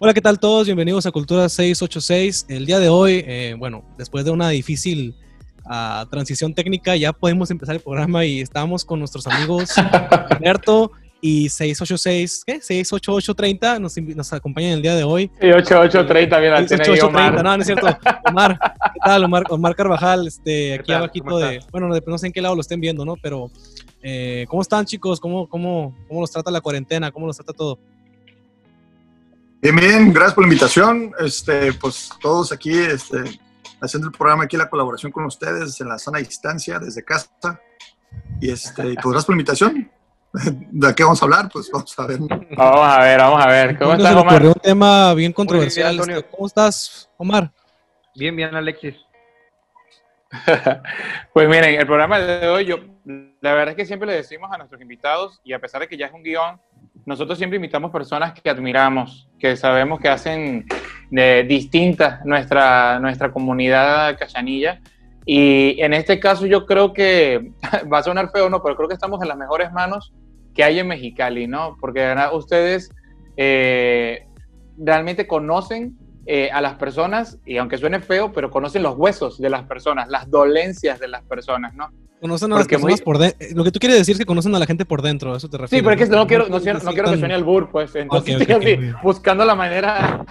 Hola, ¿qué tal todos? Bienvenidos a Cultura 686. El día de hoy, eh, bueno, después de una difícil uh, transición técnica, ya podemos empezar el programa y estamos con nuestros amigos Alberto y 686, ¿qué? 68830 nos, nos acompañan el día de hoy. Sí, 8830, mira, 8830, no, no es cierto. Omar, ¿qué tal? Omar, Omar Carvajal, este, aquí abajito de, bueno, no sé en qué lado lo estén viendo, ¿no? Pero, eh, ¿cómo están chicos? ¿Cómo, cómo, ¿Cómo los trata la cuarentena? ¿Cómo los trata todo? Bien, bien, gracias por la invitación. Este, pues todos aquí, este, haciendo el programa aquí, la colaboración con ustedes en la zona de distancia, desde casa. Y este, pues gracias por la invitación. ¿De qué vamos a hablar? Pues vamos a ver. Vamos a ver, vamos a ver. ¿Cómo estás, Omar? Un tema bien controversial. Bien, este, ¿Cómo estás, Omar? Bien, bien, Alexis. pues miren, el programa de hoy, yo, la verdad es que siempre le decimos a nuestros invitados, y a pesar de que ya es un guion, nosotros siempre invitamos personas que admiramos, que sabemos que hacen de distinta nuestra, nuestra comunidad cachanilla. Y en este caso yo creo que, va a sonar feo, ¿no? Pero creo que estamos en las mejores manos que hay en Mexicali, ¿no? Porque ustedes eh, realmente conocen eh, a las personas, y aunque suene feo, pero conocen los huesos de las personas, las dolencias de las personas, ¿no? Conocen a las personas por dentro. Lo que tú quieres decir es que conocen a la gente por dentro, eso te refieres. Sí, pero es que no, quiero, no, no quiero que suene al bur, pues. Entonces estoy así, buscando la manera,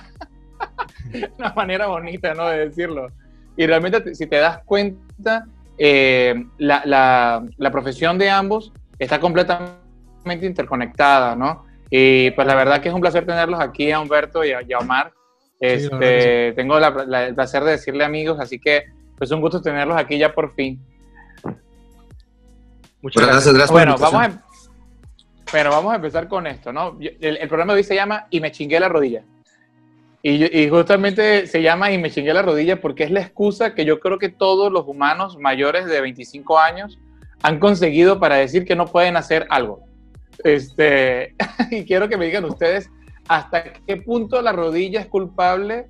una manera bonita, ¿no? De decirlo. Y realmente, si te das cuenta, eh, la, la, la, profesión de ambos está completamente interconectada, ¿no? Y pues la verdad que es un placer tenerlos aquí a Humberto y a, y a Omar. Este, tengo el placer de decirle amigos, así que pues un gusto tenerlos aquí ya por fin. Muchas gracias, gracias, bueno, vamos a, em-, bueno, vamos a empezar con esto, ¿no? El, programa de hoy se llama Y me chingué la rodilla. Y, y, justamente se llama Y me chingué la rodilla porque es la excusa que yo creo que todos los humanos mayores de 25 años han conseguido para decir que no pueden hacer algo. Este, y quiero que me digan ustedes hasta qué punto la rodilla es culpable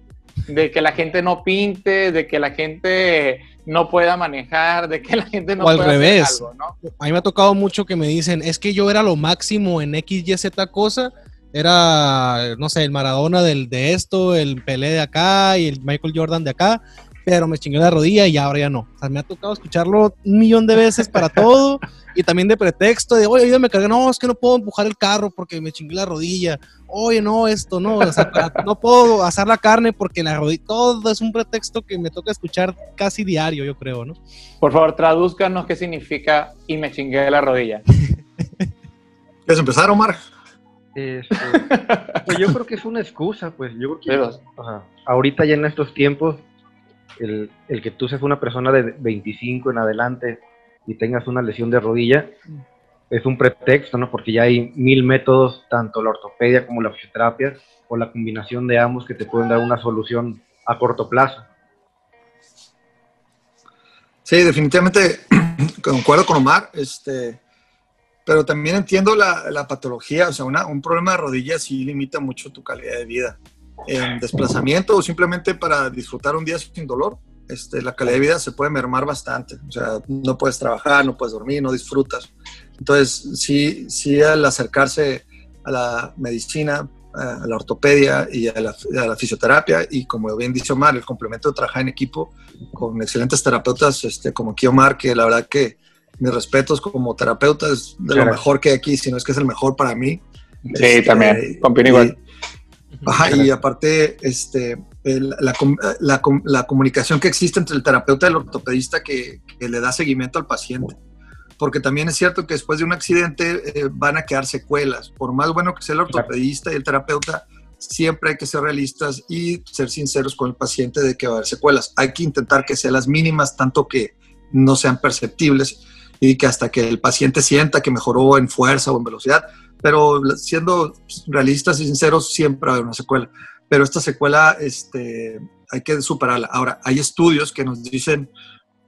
de que la gente no pinte, de que la gente no pueda manejar, de que la gente no o al revés. algo, ¿no? A mí me ha tocado mucho que me dicen, es que yo era lo máximo en X, Y, Z cosa, era, no sé, el Maradona del, de esto, el Pelé de acá y el Michael Jordan de acá, pero me chingué la rodilla y ahora ya no. O sea, me ha tocado escucharlo un millón de veces para todo y también de pretexto de, oye, yo me cargué, no, es que no puedo empujar el carro porque me chingué la rodilla. Oye, no, esto, no, o sea, no puedo asar la carne porque la rodilla, todo es un pretexto que me toca escuchar casi diario, yo creo, ¿no? Por favor, tradúzcanos qué significa y me chingué la rodilla. ¿Quieres empezar, Omar? Este, pues yo creo que es una excusa, pues yo creo que ahorita ya en estos tiempos el, que tú seas una persona de 25 en adelante y tengas una lesión de rodilla es un pretexto, ¿no? Porque ya hay mil métodos, tanto la ortopedia como la fisioterapia, o la combinación de ambos que te pueden dar una solución a corto plazo. Sí, definitivamente concuerdo con Omar, este, pero también entiendo la, patología, o sea, un problema de rodilla sí limita mucho tu calidad de vida en desplazamiento o simplemente para disfrutar un día sin dolor, este, la calidad de vida se puede mermar bastante. O sea, no puedes trabajar, no puedes dormir, no disfrutas. Entonces, sí, sí al acercarse a la medicina, a la ortopedia y a la, a la, fisioterapia y como bien dice Omar, el complemento de trabajar en equipo con excelentes terapeutas este, como aquí Omar, que la verdad que mis respetos como terapeuta es de lo mejor que hay aquí, si no es que es el mejor para mí. Sí, este, también, igual. Ajá, y aparte, este, la, la, la, comunicación que existe entre el terapeuta y el ortopedista que, que, le da seguimiento al paciente. Porque también es cierto que después de un accidente eh, van a quedar secuelas. Por más bueno que sea el ortopedista y el terapeuta, siempre hay que ser realistas y ser sinceros con el paciente de que va a haber secuelas. Hay que intentar que sean las mínimas, tanto que no sean perceptibles y que hasta que el paciente sienta que mejoró en fuerza o en velocidad, pero siendo realistas y sinceros, siempre va a haber una secuela. Pero esta secuela este, hay que superarla. Ahora, hay estudios que nos dicen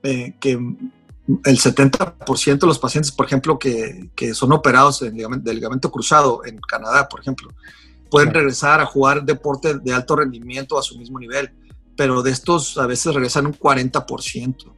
eh, que el 70% de los pacientes, por ejemplo, que, que son operados en ligamento, de ligamento cruzado en Canadá, por ejemplo, pueden regresar a jugar deporte de alto rendimiento a su mismo nivel, pero de estos a veces regresan un 40%.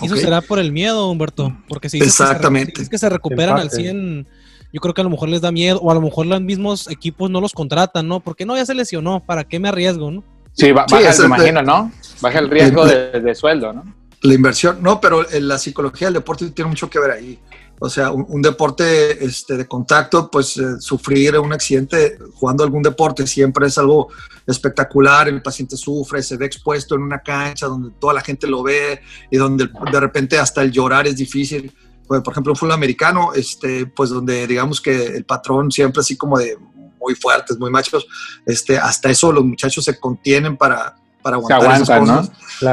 ¿Y eso será por el miedo, Humberto? Porque si Exactamente. Que se, que se recuperan al 100 yo creo que a lo mejor les da miedo, o a lo mejor los mismos equipos no los contratan, ¿no? Porque no, ya se lesionó, ¿para qué me arriesgo, no? Sí, baja, imagino, ¿no? Baja el riesgo de, sueldo, ¿no? La inversión, no, pero la psicología del deporte tiene mucho que ver ahí. O sea, un, deporte este, de contacto, pues eh, sufrir un accidente jugando algún deporte siempre es algo espectacular. El paciente sufre, se ve expuesto en una cancha donde toda la gente lo ve y donde de repente hasta el llorar es difícil. Pues, por ejemplo, un fútbol americano, este, pues donde digamos que el patrón siempre así como de muy fuertes, muy machos, este, hasta eso los muchachos se contienen para, para aguantar esas cosas.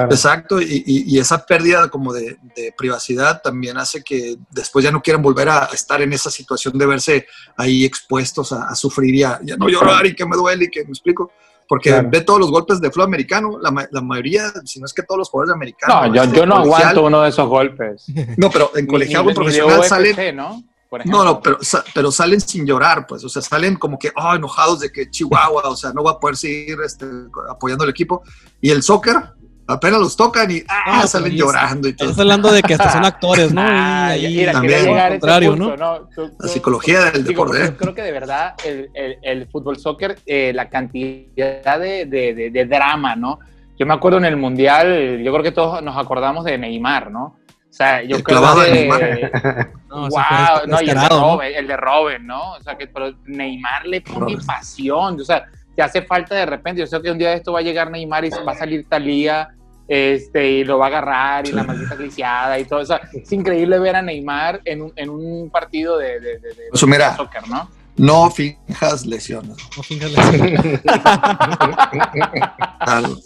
Exacto, y, esa pérdida como de, privacidad también hace que después ya no quieran volver a estar en esa situación de verse ahí expuestos a, sufrir y a ya no llorar y que me duele y que me explico. Porque ve todos los golpes de fútbol americano, la, la, mayoría, si no es que todos los jugadores americanos. No, yo, yo no aguanto uno de esos golpes. No, pero en colegial o profesional salen. ¿no? No, no, pero, pero salen sin llorar, pues, o sea, salen como que, oh, enojados de que Chihuahua, o sea, no va a poder seguir este, apoyando al equipo. Y el soccer, apenas los tocan y ah, salen llorando y todo. Estás hablando de que hasta son actores, ¿no? Ah, y, también, contrario, ¿no? la psicología del deporte. Yo creo que de verdad el, el, fútbol soccer, eh, la cantidad de, de, de drama, ¿no? Yo me acuerdo en el Mundial, yo creo que todos nos acordamos de Neymar, ¿no? O sea, yo creo que. no, wow, no, y el de, Robin, el de Robin, ¿no? O sea, que pero Neymar le pone pasión. O sea, te hace falta de repente. Yo sé que un día de esto va a llegar Neymar y va a salir Talía este, y lo va a agarrar y la maldita gliciada y todo. O sea, es increíble ver a Neymar en un, en un partido de, de, de, de soccer, ¿no? No finjas lesiones. No finjas lesiones.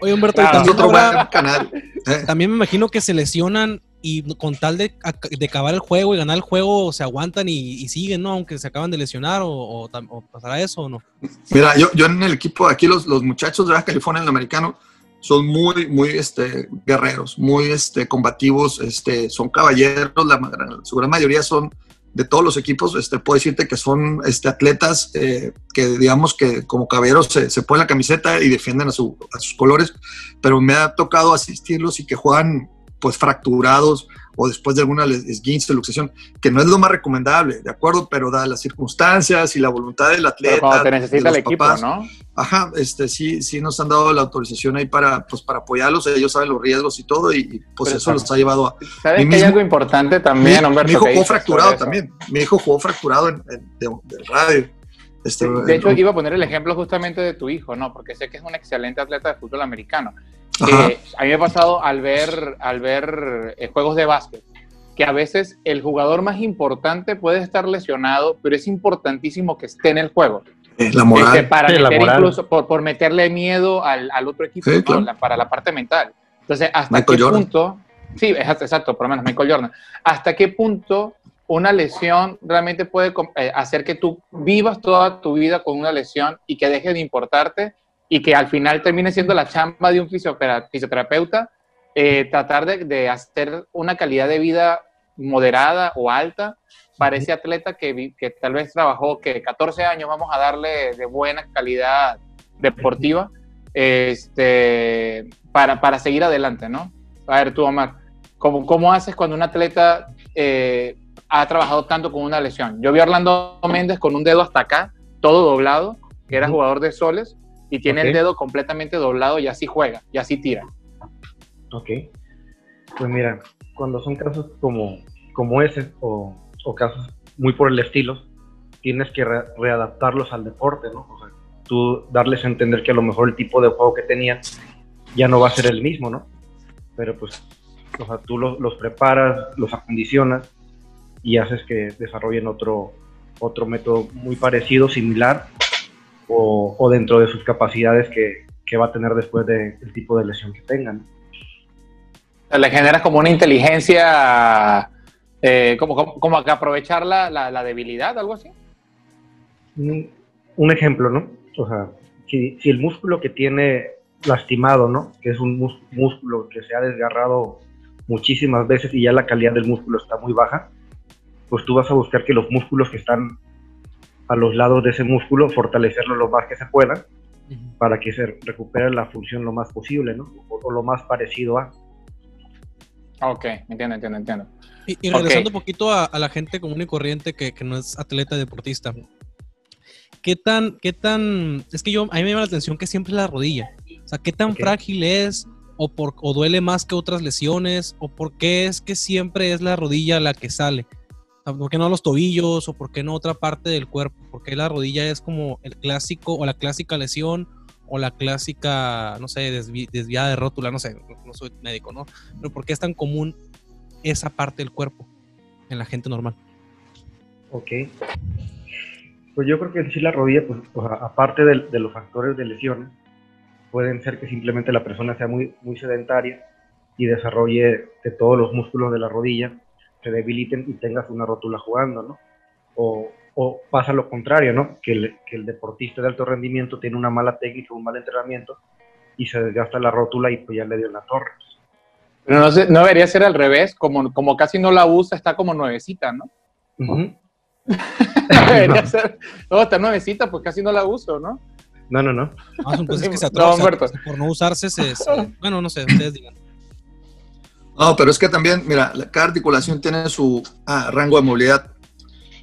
Oye, Humberto, también, otro canal. ¿eh? también me imagino que se lesionan y con tal de, de, acabar el juego y ganar el juego se aguantan y, siguen, ¿no? Aunque se acaban de lesionar o, pasará eso o no. Mira, yo, yo en el equipo, aquí los, los muchachos de Baja California, el americano, son muy, muy este, guerreros, muy este, combativos, este, son caballeros, la, su gran mayoría son de todos los equipos, este, puedo decirte que son este, atletas eh, que, digamos, que como caballeros se, se, ponen la camiseta y defienden a, su, a, sus colores, pero me ha tocado asistirlos y que juegan pues fracturados o después de alguna esguince o luxación, que no es lo más recomendable, ¿de acuerdo? Pero da las circunstancias y la voluntad del atleta. cuando te necesita el equipo, ¿no? Ajá, este, sí, sí nos han dado la autorización ahí para, pues, para apoyarlos, ellos saben los riesgos y todo, y pues eso los ha llevado a... ¿Sabes que hay algo importante también, mi, Mi hijo jugó fracturado también, mi hijo jugó fracturado en, de, radio. Este, de hecho, iba a poner el ejemplo justamente de tu hijo, ¿no? Porque sé que es un excelente atleta de fútbol americano. Eh, a mí me ha pasado al ver, al ver eh, juegos de básquet, que a veces el jugador más importante puede estar lesionado, pero es importantísimo que esté en el juego. la moral. Este, para meter incluso, por, por, meterle miedo al, al otro equipo, para la parte mental. Entonces, ¿hasta qué punto? Sí, exacto, por lo menos Michael Jordan. ¿Hasta qué punto una lesión realmente puede eh, hacer que tú vivas toda tu vida con una lesión y que deje de importarte y que al final termine siendo la chamba de un fisioterapeuta, eh, tratar de, hacer una calidad de vida moderada o alta para ese atleta que, que, tal vez trabajó que 14 años vamos a darle de buena calidad deportiva este, para, para seguir adelante, ¿no? A ver, tú, Omar, ¿cómo, cómo haces cuando un atleta eh, ha trabajado tanto con una lesión? Yo vi a Orlando Méndez con un dedo hasta acá, todo doblado, que era jugador de soles, y tiene el dedo completamente doblado y así juega, y así tira. Ok. Pues mira, cuando son casos como, como ese o, o casos muy por el estilo, tienes que readaptarlos al deporte, ¿no? O sea, tú darles a entender que a lo mejor el tipo de juego que tenían ya no va a ser el mismo, ¿no? Pero pues, o sea, tú los, los preparas, los acondicionas y haces que desarrollen otro, otro método muy parecido, similar, o, dentro de sus capacidades que, va a tener después del tipo de lesión que tengan. Le generas como una inteligencia, eh, como, como, que aprovechar la, la, debilidad, algo así. Un, ejemplo, ¿no? O sea, si, el músculo que tiene lastimado, ¿no? Que es un músculo que se ha desgarrado muchísimas veces y ya la calidad del músculo está muy baja, pues tú vas a buscar que los músculos que están a los lados de ese músculo, fortalecerlo lo más que se pueda para que se recupere la función lo más posible, ¿no? O, lo más parecido a. Ok, entiendo, entiendo, entiendo. Y, regresando un poquito a, la gente común y corriente que, que, no es atleta deportista. ¿Qué tan, qué tan, es que yo, a mí me llama la atención que siempre es la rodilla. O sea, ¿qué tan frágil es? O, por, o duele más que otras lesiones? ¿O por qué es que siempre es la rodilla la que sale? ¿Por qué no los tobillos? ¿O por qué no otra parte del cuerpo? ¿Por qué la rodilla es como el clásico o la clásica lesión? o la clásica, no sé, desviada de rótula, no sé, no soy médico, ¿no? Pero ¿por qué es tan común esa parte del cuerpo en la gente normal? Ok. Pues yo creo que sí la rodilla, pues, aparte de, los factores de lesiones, pueden ser que simplemente la persona sea muy, muy sedentaria y desarrolle de todos los músculos de la rodilla, se debiliten y tengas una rótula jugando, ¿no? O, o pasa lo contrario, ¿no? Que el, que el, deportista de alto rendimiento tiene una mala técnica, un mal entrenamiento y se desgasta la rótula y pues ya le dio la torre. Pero no, no debería ser al revés, como, como casi no la usa, está como nuevecita, ¿no? debería ser, no, está nuevecita, pues casi no la uso, ¿no? No, no, no. Ah, pues es que se atroza, por no usarse, se, bueno, no sé, ustedes digan. No, pero es que también, mira, cada articulación tiene su ah, rango de movilidad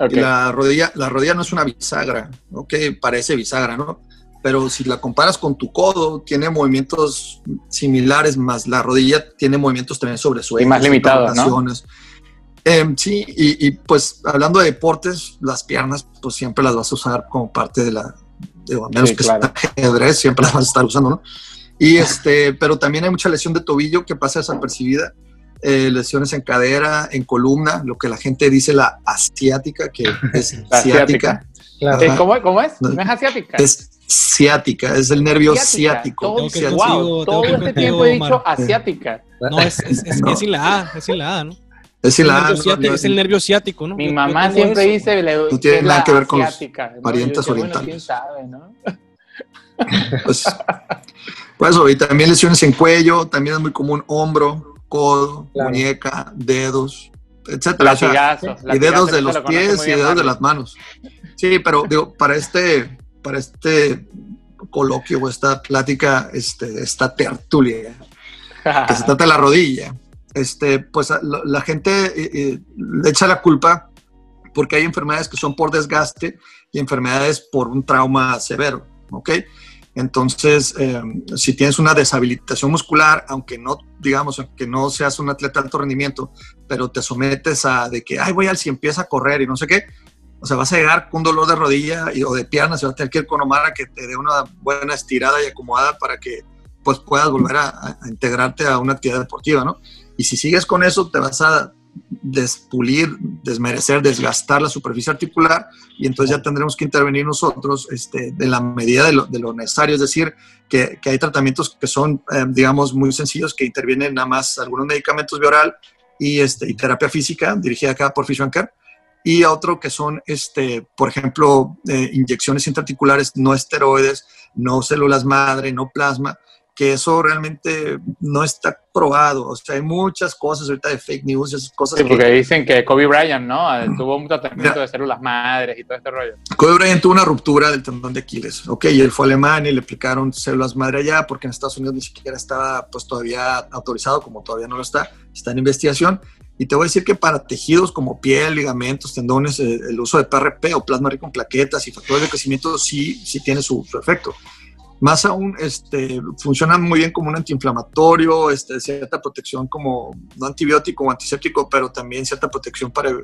la rodilla, la rodilla no es una bisagra, ¿ok? Parece bisagra, ¿no? Pero si la comparas con tu codo, tiene movimientos similares, más la rodilla tiene movimientos también sobre su Y más limitados, ¿no? Em, sí, y, pues hablando de deportes, las piernas, pues siempre las vas a usar como parte de la, de, a menos que sea ajedrez, siempre las vas a estar usando, ¿no? Y este, pero también hay mucha lesión de tobillo que pasa desapercibida eh, lesiones en cadera, en columna, lo que la gente dice la asiática, que es asiática. ¿Cómo, ¿Cómo, es? ¿No es asiática? Es ciática, es el nervio ciático. Todo, todo este tiempo he dicho asiática. No, es, es, es, es, sin la A, es sin la A, ¿no? Es, sin la A, es el nervio ciático, ¿no? Mi mamá siempre dice... Le, no tiene nada que ver con los parientes orientales. ¿quién sabe, no? Pues, pues, y también lesiones en cuello, también es muy común hombro, codo, muñeca, dedos, etcétera. y dedos de los pies y dedos de las manos. Sí, pero digo, para este, para este coloquio o esta plática, este, esta tertulia, que se trata de la rodilla, este, pues la, gente eh, eh, le echa la culpa porque hay enfermedades que son por desgaste y enfermedades por un trauma severo, ¿ok? Entonces, em, si tienes una deshabilitación muscular, aunque no, digamos, aunque no seas un atleta de alto rendimiento, pero te sometes a de que, ay, voy al si empieza a correr y no sé qué, o sea, vas a llegar con un dolor de rodilla y, o de pierna, se va a tener que ir con Omar a que te dé una buena estirada y acomodada para que pues puedas volver a integrarte a una actividad deportiva, ¿no? Y si sigues con eso, te vas a despulir, desmerecer, desgastar la superficie articular y entonces ya tendremos que intervenir nosotros este, de la medida de lo, necesario, es decir, que, hay tratamientos que son, eh, digamos, muy sencillos, que intervienen nada más algunos medicamentos bioral y, este, terapia física dirigida acá por Fish Care. Y otro que son, este, por ejemplo, eh, inyecciones intraarticulares no esteroides, no células madre, no plasma, que eso realmente no está probado. O sea, hay muchas cosas ahorita de fake news, esas cosas. Sí, porque dicen que Kobe Bryant, ¿no? Tuvo un tratamiento de células madres y todo este rollo. Kobe Bryant tuvo una ruptura del tendón de Aquiles, ok, y él fue a Alemania y le aplicaron células madre allá porque en Estados Unidos ni siquiera estaba pues todavía autorizado, como todavía no lo está, está en investigación. Y te voy a decir que para tejidos como piel, ligamentos, tendones, eh, el uso de PRP o plasma rico en plaquetas y factores de crecimiento sí, sí tiene su, su efecto. Más aún, este, funciona muy bien como un antiinflamatorio, este, cierta protección como, no antibiótico o antiséptico, pero también cierta protección para eh,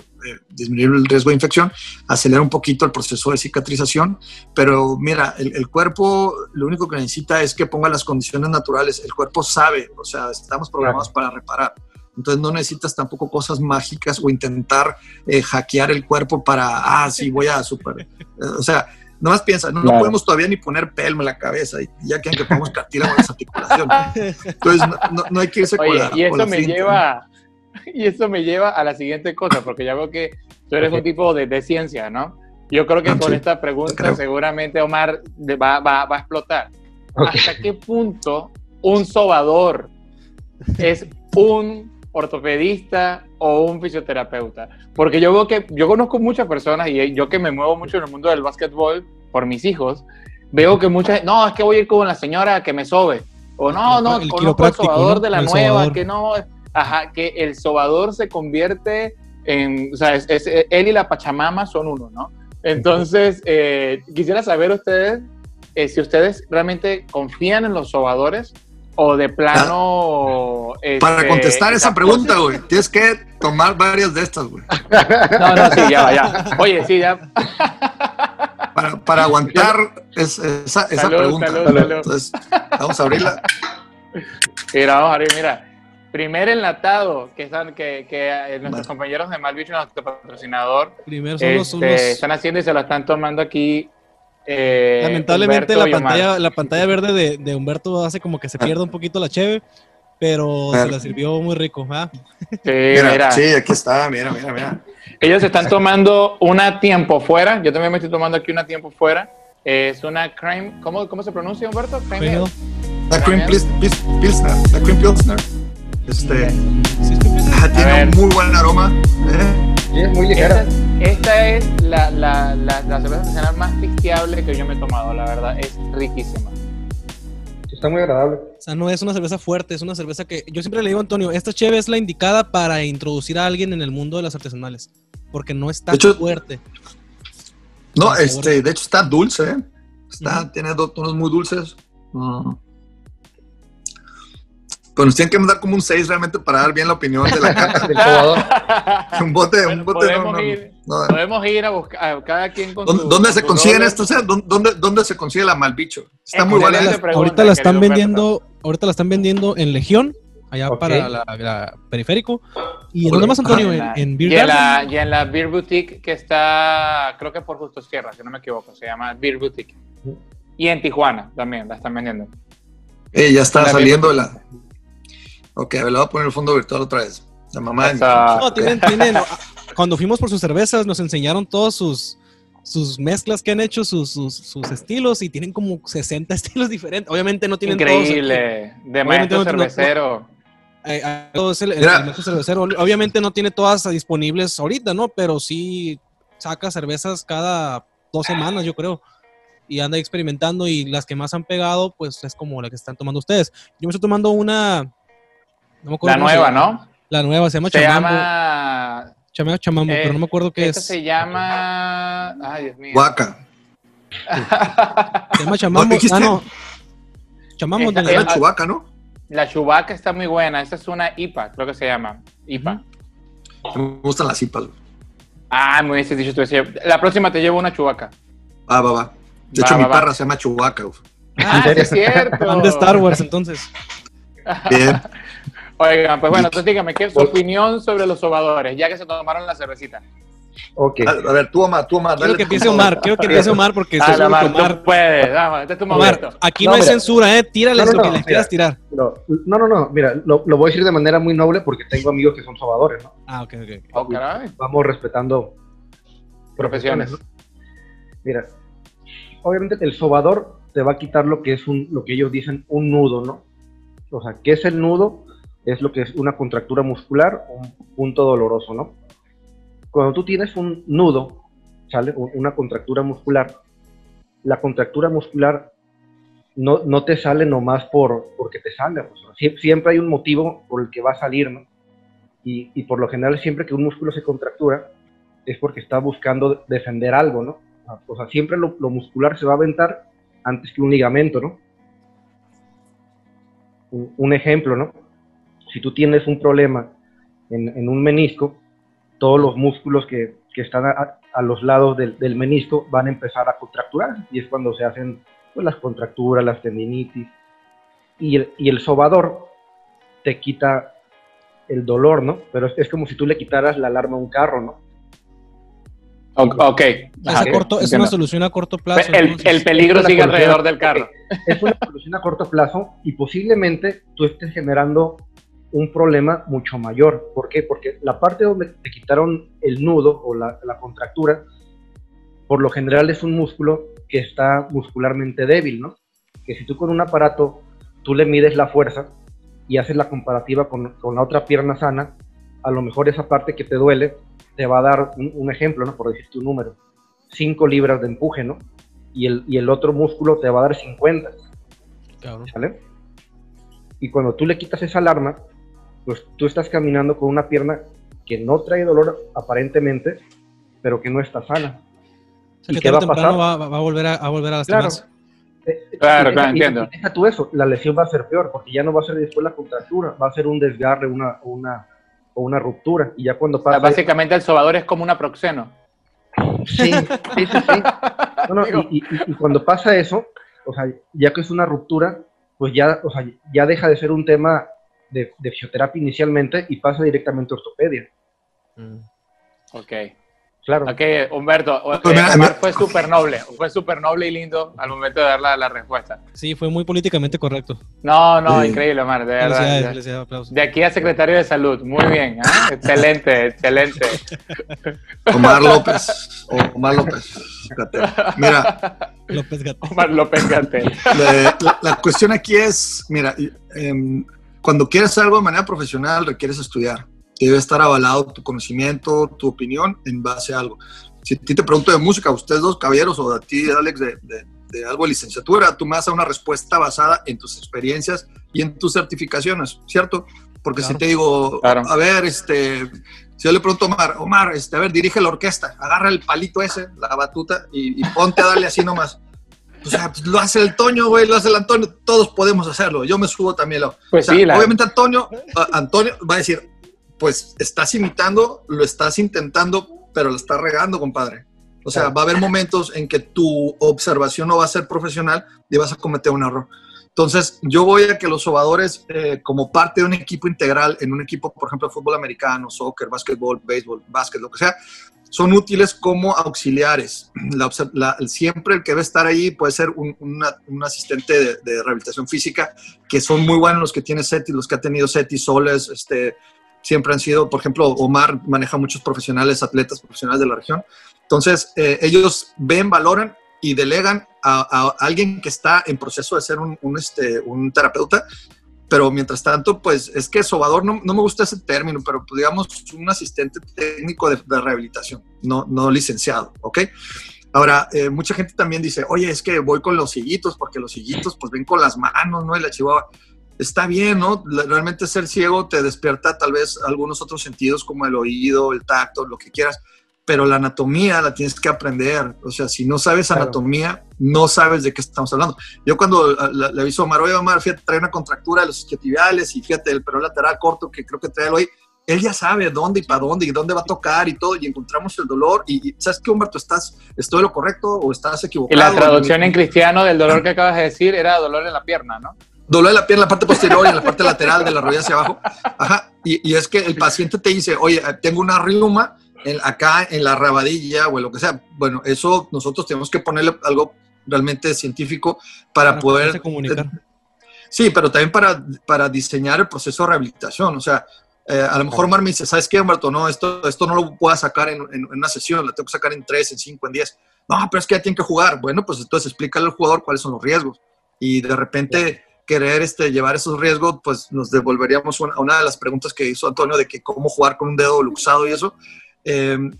disminuir el riesgo de infección, acelera un poquito el proceso de cicatrización, pero mira, el, cuerpo lo único que necesita es que ponga las condiciones naturales, el cuerpo sabe, o sea, estamos programados para reparar. Entonces no necesitas tampoco cosas mágicas o intentar eh, hackear el cuerpo para, ah, sí, voy a super. o sea, más piensa, no, podemos todavía ni poner pelma en la cabeza y ya quieren que pongamos cartílago en las articulaciones. Entonces, no, hay que irse Oye, y eso me lleva, y eso me lleva a la siguiente cosa, porque ya veo que tú eres un tipo de, de, ciencia, ¿no? Yo creo que ah, con esta pregunta seguramente Omar va, va, va a explotar. ¿Hasta qué punto un sobador es un ortopedista o un fisioterapeuta. Porque yo veo que, yo conozco muchas personas y yo que me muevo mucho en el mundo del básquetbol por mis hijos, veo que muchas, no, es que voy a ir con la señora que me sobe. O no, no, conozco al sobador de la nueva, que no, Ajá, que el sobador se convierte en, o sea, es, él y la Pachamama son uno, ¿no? Entonces, eh, quisiera saber ustedes eh, si ustedes realmente confían en los sobadores o de plano... Para este, contestar esa pregunta, güey, tienes que tomar varias de estas, güey. No, no, sí, ya, ya. Oye, sí, ya. Para, para aguantar esa, esa pregunta. Entonces, vamos a abrirla. Mira, vamos a abrir, mira. Primer enlatado que están, que, que eh, nuestros compañeros de Malvicho, nuestro patrocinador, Primero son los, este, están haciendo y se lo están tomando aquí eh, Lamentablemente la pantalla, la pantalla verde de, de, Humberto hace como que se pierda un poquito la cheve, pero se la sirvió muy rico. ¿ah? Sí, mira, sí, aquí está, mira, mira, mira. Ellos están tomando una tiempo fuera, yo también me estoy tomando aquí una tiempo fuera. Es una cream, ¿cómo, cómo se pronuncia Humberto? Cream la cream pilsner, la cream pilsner. Este, tiene un muy buen aroma. ¿eh? Es muy ligera. Esta, es la, la, la, la cerveza artesanal más pisteable que yo me he tomado, la verdad, es riquísima. Está muy agradable. O sea, no es una cerveza fuerte, es una cerveza que yo siempre le digo a Antonio, esta cheve es la indicada para introducir a alguien en el mundo de las artesanales, porque no está fuerte. No, este, de hecho está dulce, ¿eh? está, tiene dos tonos muy dulces. Mm. Pero nos tienen que mandar como un 6 realmente para dar bien la opinión de la carta del jugador. un bote, un bote. Podemos, ir, podemos ir a buscar a cada quien con ¿Dónde, ¿dónde se consiguen esto? O sea, ¿dónde, ¿dónde, se consigue la malbicho? Está muy buena. ahorita la están vendiendo, ahorita la están vendiendo en Legión, allá para la, periférico. ¿Y en dónde más, Antonio? ¿En, en Beer y en, la, y en la Beer Boutique que está, creo que por Justo Sierra, si no me equivoco, se llama Beer Boutique. Y en Tijuana también la están vendiendo. Eh, ya está saliendo la, Ok, a ver, le voy a poner el fondo virtual otra vez. La mamá de No, tienen, tienen, cuando fuimos por sus cervezas nos enseñaron todos sus, sus mezclas que han hecho, sus, sus, estilos y tienen como 60 estilos diferentes. Obviamente no tienen Increíble, de maestro cervecero. Obviamente no tiene todas disponibles ahorita, ¿no? Pero sí saca cervezas cada dos semanas, yo creo. Y anda experimentando y las que más han pegado, pues es como la que están tomando ustedes. Yo me estoy tomando una la nueva, ¿no? La nueva, se llama se Llama... Chamambo, pero no me acuerdo qué es. se llama... Ay, Dios mío. Huaca. se llama Chamambo. Ah, no. Chamambo de la Chubaca, ¿no? La Chubaca está muy buena. Esta es una IPA, creo que se llama. IPA. Me gustan las IPAs. Ah, muy bien, dicho La próxima te llevo una Chubaca. Va, va, va. De hecho, mi perra se llama Chubaca. Ah, es cierto. Van de Star Wars, entonces. Bien. Oigan, pues bueno, entonces dígame, ¿qué es su opinión sobre los sobadores, ya que se tomaron la cervecita? Ok. A, ver, tú Omar, tú Omar. Quiero que empiece Omar, quiero que empiece Omar porque ah, Omar, Omar. puedes, dame, este es tu momento. aquí no, hay censura, eh, tírales lo que les quieras tirar. No, no, no, mira, lo, voy a decir de manera muy noble porque tengo amigos que son sobadores, ¿no? Ah, ok, ok. Oh, Vamos respetando profesiones. Mira, obviamente el sobador te va a quitar lo que es un, lo que ellos dicen, un nudo, ¿no? O sea, ¿qué es el nudo? Es lo que es una contractura muscular, un punto doloroso, ¿no? Cuando tú tienes un nudo, ¿sale? Una contractura muscular, la contractura muscular no, no te sale nomás por, porque te sale, siempre hay un motivo por el que va a salir, ¿no? Y, y, por lo general siempre que un músculo se contractura es porque está buscando defender algo, ¿no? O sea, siempre lo, lo muscular se va a aventar antes que un ligamento, ¿no? Un, un ejemplo, ¿no? Si tú tienes un problema en, un menisco, todos los músculos que, están a, los lados del, menisco van a empezar a contracturar y es cuando se hacen pues, las contracturas, las tendinitis. Y el, y el sobador te quita el dolor, ¿no? Pero es, como si tú le quitaras la alarma a un carro, ¿no? Ok. es, una solución a corto plazo. El, peligro sigue alrededor del carro. Es una solución a corto plazo y posiblemente tú estés generando un problema mucho mayor. ¿Por qué? Porque la parte donde te quitaron el nudo o la, contractura, por lo general es un músculo que está muscularmente débil, ¿no? Que si tú con un aparato, tú le mides la fuerza y haces la comparativa con, la otra pierna sana, a lo mejor esa parte que te duele te va a dar un, ejemplo, ¿no? Por decirte un número, 5 libras de empuje, ¿no? Y el, y el otro músculo te va a dar 50. ¿Sale? Y cuando tú le quitas esa alarma, pues tú estás caminando con una pierna que no trae dolor aparentemente, pero que no está sana. ¿Y qué va a pasar? Va, a volver a, a volver a lastimarse. Claro, claro, claro entiendo. deja tú eso, la lesión va a ser peor, porque ya no va a ser después la contractura, va a ser un desgarre, una, una, o una ruptura. Y ya cuando pasa. básicamente el sobador es como una proxeno. Sí, sí, sí. y, y, cuando pasa eso, o sea, ya que es una ruptura, pues ya, o sea, ya deja de ser un tema de, de fisioterapia inicialmente y pasa directamente a ortopedia. Mm. Ok. Claro. Ok, Humberto, pues fue súper noble, fue súper noble y lindo al momento de dar la, la, respuesta. Sí, fue muy políticamente correcto. No, no, increíble, Omar, de verdad. De aquí a secretario de salud, muy bien, ¿eh? excelente, excelente. Omar López, Omar López. Mira. López Gatel. Omar López Gatel. La, la, cuestión aquí es, mira, em, cuando quieres algo de manera profesional requieres estudiar debe estar avalado tu conocimiento, tu opinión en base a algo. Si a ti te pregunto de música, ustedes dos caballeros, o a ti, Alex, de, de, algo de licenciatura, tú me das una respuesta basada en tus experiencias y en tus certificaciones, ¿cierto? Porque si te digo, a ver, este, si yo le pregunto a Omar, Omar, este, a ver, dirige la orquesta, agarra el palito ese, la batuta, y, ponte a darle así nomás. O sea, pues, lo hace el Toño, güey, lo hace el Antonio, todos podemos hacerlo. Yo me subo también. Lo, pues sí, Obviamente Antonio, Antonio va a decir, pues estás imitando, lo estás intentando, pero lo estás regando, compadre. O sea, va a haber momentos en que tu observación no va a ser profesional y vas a cometer un error. Entonces, yo voy a que los sobadores, eh, como parte de un equipo integral, en un equipo, por ejemplo, de fútbol americano, soccer, básquetbol, béisbol, básquet, lo que sea, son útiles como auxiliares. siempre el que a estar ahí puede ser un, asistente de, rehabilitación física, que son muy buenos los que tiene SETI, los que ha tenido SETI, Soles, este, siempre han sido, por ejemplo, Omar maneja muchos profesionales, atletas profesionales de la región. Entonces, eh, ellos ven, valoran y delegan a, alguien que está en proceso de ser un, este, un terapeuta, pero mientras tanto, pues es que sobador no, no me gusta ese término, pero pues, digamos un asistente técnico de, rehabilitación, no, no licenciado, ¿ok? Ahora, eh, mucha gente también dice, oye, es que voy con los sillitos, porque los sillitos pues ven con las manos, ¿no? Y la chihuahua está bien, ¿no? Realmente ser ciego te despierta tal vez algunos otros sentidos como el oído, el tacto, lo que quieras, pero la anatomía la tienes que aprender. O sea, si no sabes anatomía, no sabes de qué estamos hablando. Yo cuando le aviso a Omar, oye Omar, fíjate, trae una contractura de los isquiotibiales y fíjate el perón lateral corto que creo que trae el hoy, él ya sabe dónde y para dónde y dónde va a tocar y todo, y encontramos el dolor. Y, ¿sabes qué, Humberto? ¿Estás, ¿Estoy lo correcto o estás equivocado? Y la traducción en cristiano del dolor que acabas de decir era dolor en la pierna, ¿no? dolor de la pierna en la parte posterior y en la parte lateral de la rodilla hacia abajo. Ajá. Y, y, es que el paciente te dice, oye, tengo una riuma en, acá en la rabadilla o en lo que sea. Bueno, eso nosotros tenemos que ponerle algo realmente científico para, poder... Comunicar. Sí, pero también para, para diseñar el proceso de rehabilitación. O sea, eh, a lo mejor Mar me dice, ¿sabes qué, Humberto? No, esto, esto no lo puedo sacar en, en, una sesión, lo tengo que sacar en tres, en cinco, en diez. No, pero es que ya tienen que jugar. Bueno, pues entonces explícale al jugador cuáles son los riesgos. Y de repente querer este, llevar esos riesgos, pues nos devolveríamos a una de las preguntas que hizo Antonio de que cómo jugar con un dedo luxado y eso. Em,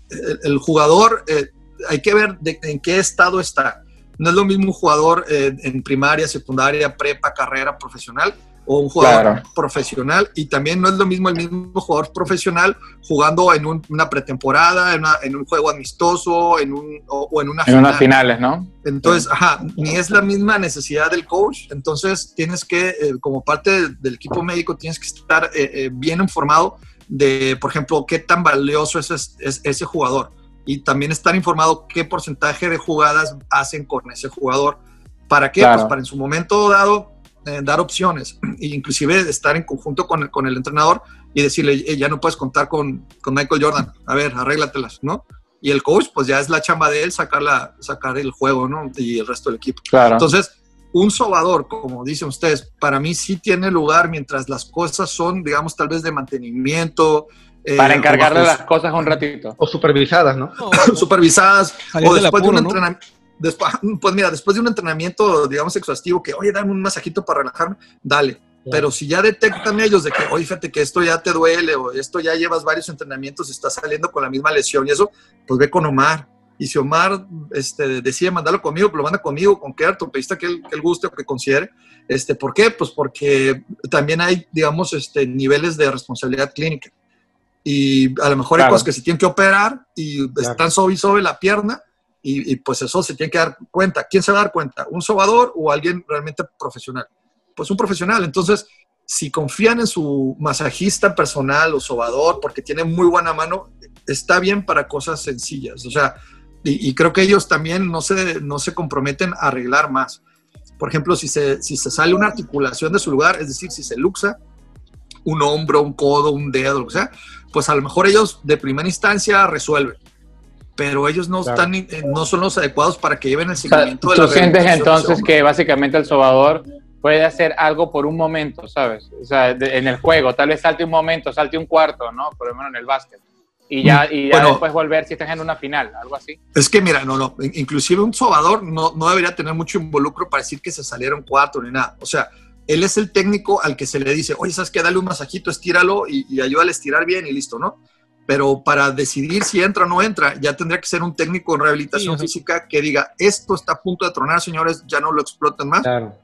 el, jugador, eh, hay que ver en qué estado está. No es lo mismo un jugador eh, en primaria, secundaria, prepa, carrera, profesional, o un jugador profesional y también no es lo mismo el mismo jugador profesional jugando en una pretemporada, en, un juego amistoso, en un, o, en una en unas finales, ¿no? Entonces, ajá, ni es la misma necesidad del coach, entonces tienes que, eh, como parte del equipo médico, tienes que estar eh, eh, bien informado de, por ejemplo, qué tan valioso es, ese jugador y también estar informado qué porcentaje de jugadas hacen con ese jugador. ¿Para qué? Pues para en su momento dado eh, dar opciones, e inclusive estar en conjunto con el, con el entrenador y decirle, ya no puedes contar con, con, Michael Jordan, a ver, arréglatelas, ¿no? Y el coach, pues ya es la chamba de él sacar, la, sacar el juego, ¿no? Y el resto del equipo. Claro. Entonces, un sobador, como dicen ustedes, para mí sí tiene lugar mientras las cosas son, digamos, tal vez de mantenimiento. Eh, para encargarle las cosas un ratito. O supervisadas, ¿no? supervisadas. o después de un entrenamiento Después, pues mira, después de un entrenamiento, digamos, exhaustivo, que, oye, dame un masajito para relajarme, dale. Pero si ya detectan ellos de que, oye, fíjate que esto ya te duele o esto ya llevas varios entrenamientos y estás saliendo con la misma lesión y eso, pues ve con Omar. Y si Omar este, decide mandarlo conmigo, pues lo manda conmigo, con qué ortopedista que él, que él guste o que considere. Este, ¿Por qué? Pues porque también hay, digamos, este, niveles de responsabilidad clínica. Y a lo mejor hay cosas que se tienen que operar y están sobre y sobre la pierna y, pues eso se tiene que dar cuenta. ¿Quién se va a dar cuenta? ¿Un sobador o alguien realmente profesional? Pues un profesional. Entonces, si confían en su masajista personal o sobador porque tiene muy buena mano, está bien para cosas sencillas. O sea, y, creo que ellos también no se, no se comprometen a arreglar más. Por ejemplo, si se, si se sale una articulación de su lugar, es decir, si se luxa un hombro, un codo, un dedo, lo que sea, pues a lo mejor ellos de primera instancia resuelven. Pero ellos no, están, eh, no son los adecuados para que lleven el seguimiento de la ¿Tú sientes entonces que básicamente el sobador puede hacer algo por un momento, ¿sabes? O sea, en el juego, tal vez salte un momento, salte un cuarto, ¿no? Por lo menos en el básquet y ya, y ya después volver si estás en una final, algo así. Es que mira, no, no, inclusive un sobador no, no debería tener mucho involucro para decir que se salieron cuatro ni nada. O sea, él es el técnico al que se le dice, oye, ¿sabes qué? Dale un masajito, estíralo y, y ayúdale a estirar bien y listo, ¿no? Pero para decidir si entra o no entra, ya tendría que ser un técnico en rehabilitación física que diga, esto está a punto de tronar, señores, ya no lo exploten más.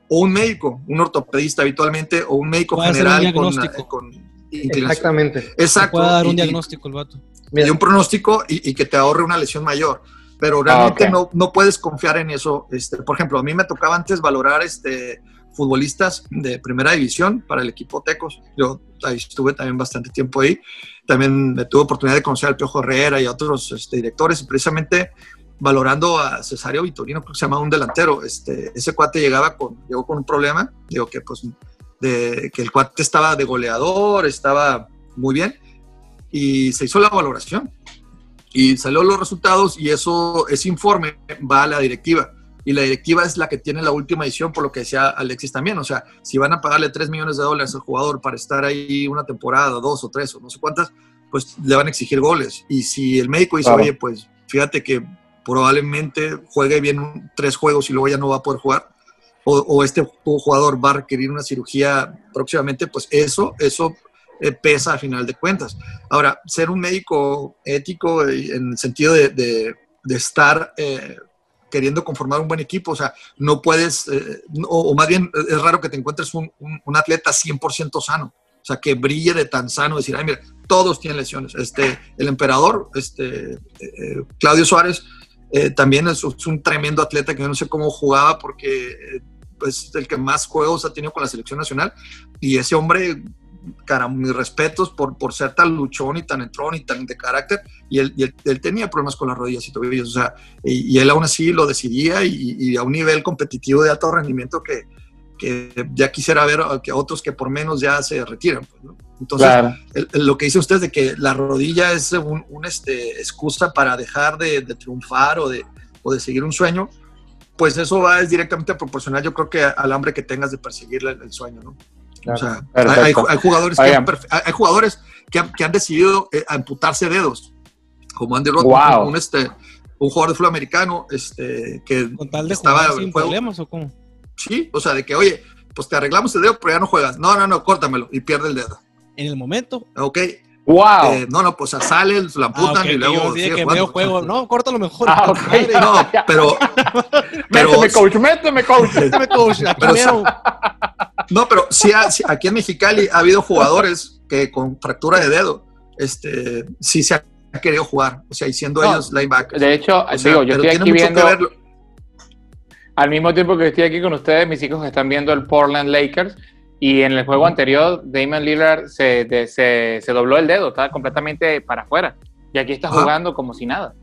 O un médico, un ortopedista habitualmente, o un médico general con, con Exactamente. Exacto. Puede dar un diagnóstico el vato. Y un pronóstico y, que te ahorre una lesión mayor. Pero ah, realmente no, no puedes confiar en eso. Este, por ejemplo, a mí me tocaba antes valorar este, futbolistas de primera división para el equipo Tecos. Yo estuve también bastante tiempo ahí. También me tuve oportunidad de conocer al Piojo Herrera y a otros este, directores y precisamente valorando a Cesario Vitorino, creo que se llama un delantero. Este, ese cuate llegaba con, llegó con un problema, digo que pues de que el cuate estaba de goleador, estaba muy bien, y se hizo la valoración. Y salió los resultados y eso, ese informe va a la directiva. Y la directiva es la que tiene la última edición, por lo que decía Alexis también. O sea, si van a pagarle 3 millones de dólares al jugador para estar ahí una temporada, dos o tres o no sé cuántas, pues le van a exigir goles. Y si el médico dice, oye, pues fíjate que probablemente juegue bien tres juegos y luego ya no va a poder jugar, o, este jugador va a requerir una cirugía próximamente, pues eso, eso eh, pesa a final de cuentas. Ahora, ser un médico ético en el sentido de, estar eh, queriendo conformar un buen equipo, o sea, no puedes, eh, o, más bien es raro que te encuentres un, un, atleta 100% sano, o sea, que brille de tan sano, decir, ay, mira, todos tienen lesiones. Este, el emperador, este, Claudio Suárez, también es, un tremendo atleta que yo no sé cómo jugaba porque es el que más juegos ha tenido con la selección nacional. Y ese hombre, cara, mis respetos por, por ser tan luchón y tan entrón y tan de carácter. Y él, él, tenía problemas con las rodillas y tobillos, o sea, y, él aún así lo decidía y, a un nivel competitivo de alto rendimiento que, que ya quisiera ver que otros que por menos ya se retiran. Pues, Entonces, lo que dice usted de que la rodilla es un, este, excusa para dejar de, de triunfar o de, o de seguir un sueño, pues eso va es directamente proporcional, yo creo que al hambre que tengas de perseguir el, sueño, ¿no? O sea, hay, jugadores, que han, hay jugadores que han, que han decidido eh, amputarse dedos, como Andy Rodman, un, este, un jugador de fútbol americano este, que ¿Con tal de estaba sin problemas o cómo? Sí, o sea, de que, oye, pues te arreglamos el dedo, pero ya no juegas. No, no, no, córtamelo y pierde el dedo. En el momento. Ok, Wow. Eh, no, no, pues sale, la amputan ah, y luego. Yo que veo juego. No, córtalo mejor. Ah, okay. No, pero. pero méteme, coach, méteme, coach. méteme, coach. pero, no, pero sí, aquí en Mexicali ha habido jugadores que con fractura de dedo, este, sí se han querido jugar. O sea, y siendo ellos linebackers. De hecho, digo, yo estoy aquí viendo. Al mismo tiempo que estoy aquí con ustedes, mis hijos están viendo el Portland Lakers y en el juego anterior, Damon Lillard se, se, se, dobló el dedo, estaba completamente para afuera. Y aquí está jugando como si nada.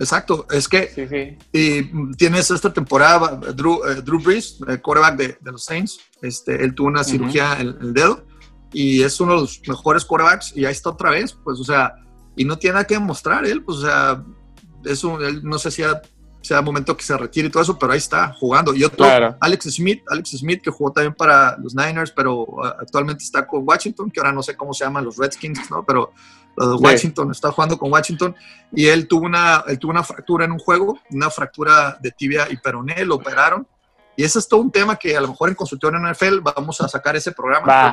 Exacto, es que y tienes esta temporada Drew, eh, Drew Brees, el quarterback de, de, los Saints, este, él tuvo una cirugía en, el dedo y es uno de los mejores quarterbacks y ahí está otra vez, pues o sea, y no tiene nada que mostrar él, pues o sea, eso, él no sé si ha sea momento que se retire y todo eso, pero ahí está jugando. Y otro, Alex Smith, Alex Smith, que jugó también para los Niners, pero uh, actualmente está con Washington, que ahora no sé cómo se llaman los Redskins, ¿no? Pero Washington está jugando con Washington y él tuvo una, él tuvo una fractura en un juego, una fractura de tibia y peroné, lo operaron Y ese es todo un tema que a lo mejor en consultorio en NFL vamos a sacar ese programa. Va, Ah,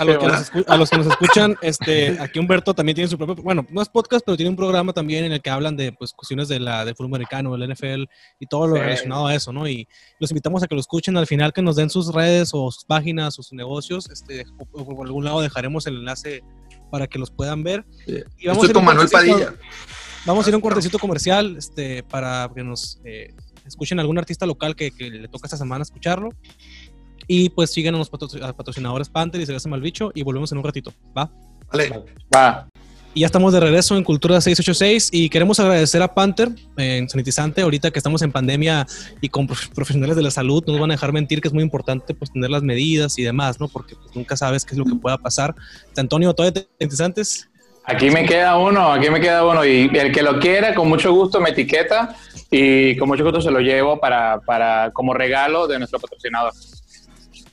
a, los que nos a los que nos escuchan, este, aquí Humberto también tiene su propio, bueno, no es podcast, pero tiene un programa también en el que hablan de pues, cuestiones de la, de fútbol americano, del NFL y todo lo Sí. relacionado a eso, ¿no? Y los invitamos a que lo escuchen al final, que nos den sus redes o sus páginas o sus negocios, este, o, o por algún lado dejaremos el enlace para que los puedan ver. Sí. Y vamos a Estoy con Manuel Padilla. Vamos a ir a un cortecito comercial este, para que nos eh, escuchen algún artista local que, que le toca esta semana escucharlo. Y pues sigan a los patrocinadores Panther y se mal bicho y volvemos en un ratito, ¿va? Vale. Va. Y ya estamos de regreso en Cultura 686 y queremos agradecer a Panther eh, en Sanitizante, ahorita que estamos en pandemia y con prof- profesionales de la salud, no nos van a dejar mentir que es muy importante pues tener las medidas y demás, ¿no? Porque pues, nunca sabes qué es lo que pueda pasar. Antonio, ¿todavía te sanitizantes? Aquí me queda uno, aquí me queda uno. Y el que lo quiera, con mucho gusto me etiqueta y con mucho gusto se lo llevo para, para como regalo de nuestro patrocinador.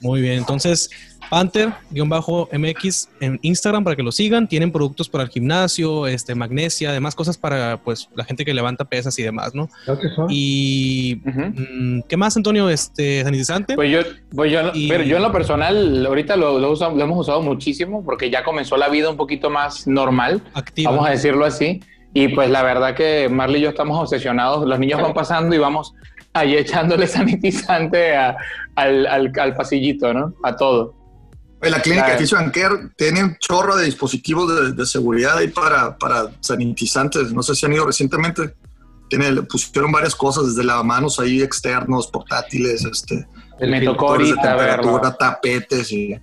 Muy bien, entonces Panther-MX en Instagram para que lo sigan. Tienen productos para el gimnasio, este, magnesia, demás cosas para pues la gente que levanta pesas y demás, ¿no? Creo que son. Y mm, ¿qué más, Antonio? Este, sanitizante. Pues yo, pues yo, Y- pero yo en lo personal, ahorita lo, lo, usa- lo hemos usado muchísimo porque ya comenzó la vida un poquito más normal, activa. vamos a decirlo así. Y pues la verdad que Marley y yo estamos obsesionados. Los niños van pasando y vamos ahí echándole sanitizante a- al, al, al pasillito, ¿no? A todo. Oye, La clínica Claro. Kitchen Care tiene un chorro de dispositivos de, de seguridad ahí para, para sanitizantes. No sé si han ido recientemente. Tiene, le pusieron varias cosas, desde lavamanos ahí externos, portátiles, este, Me tocó de ahorita verlo. tapetes y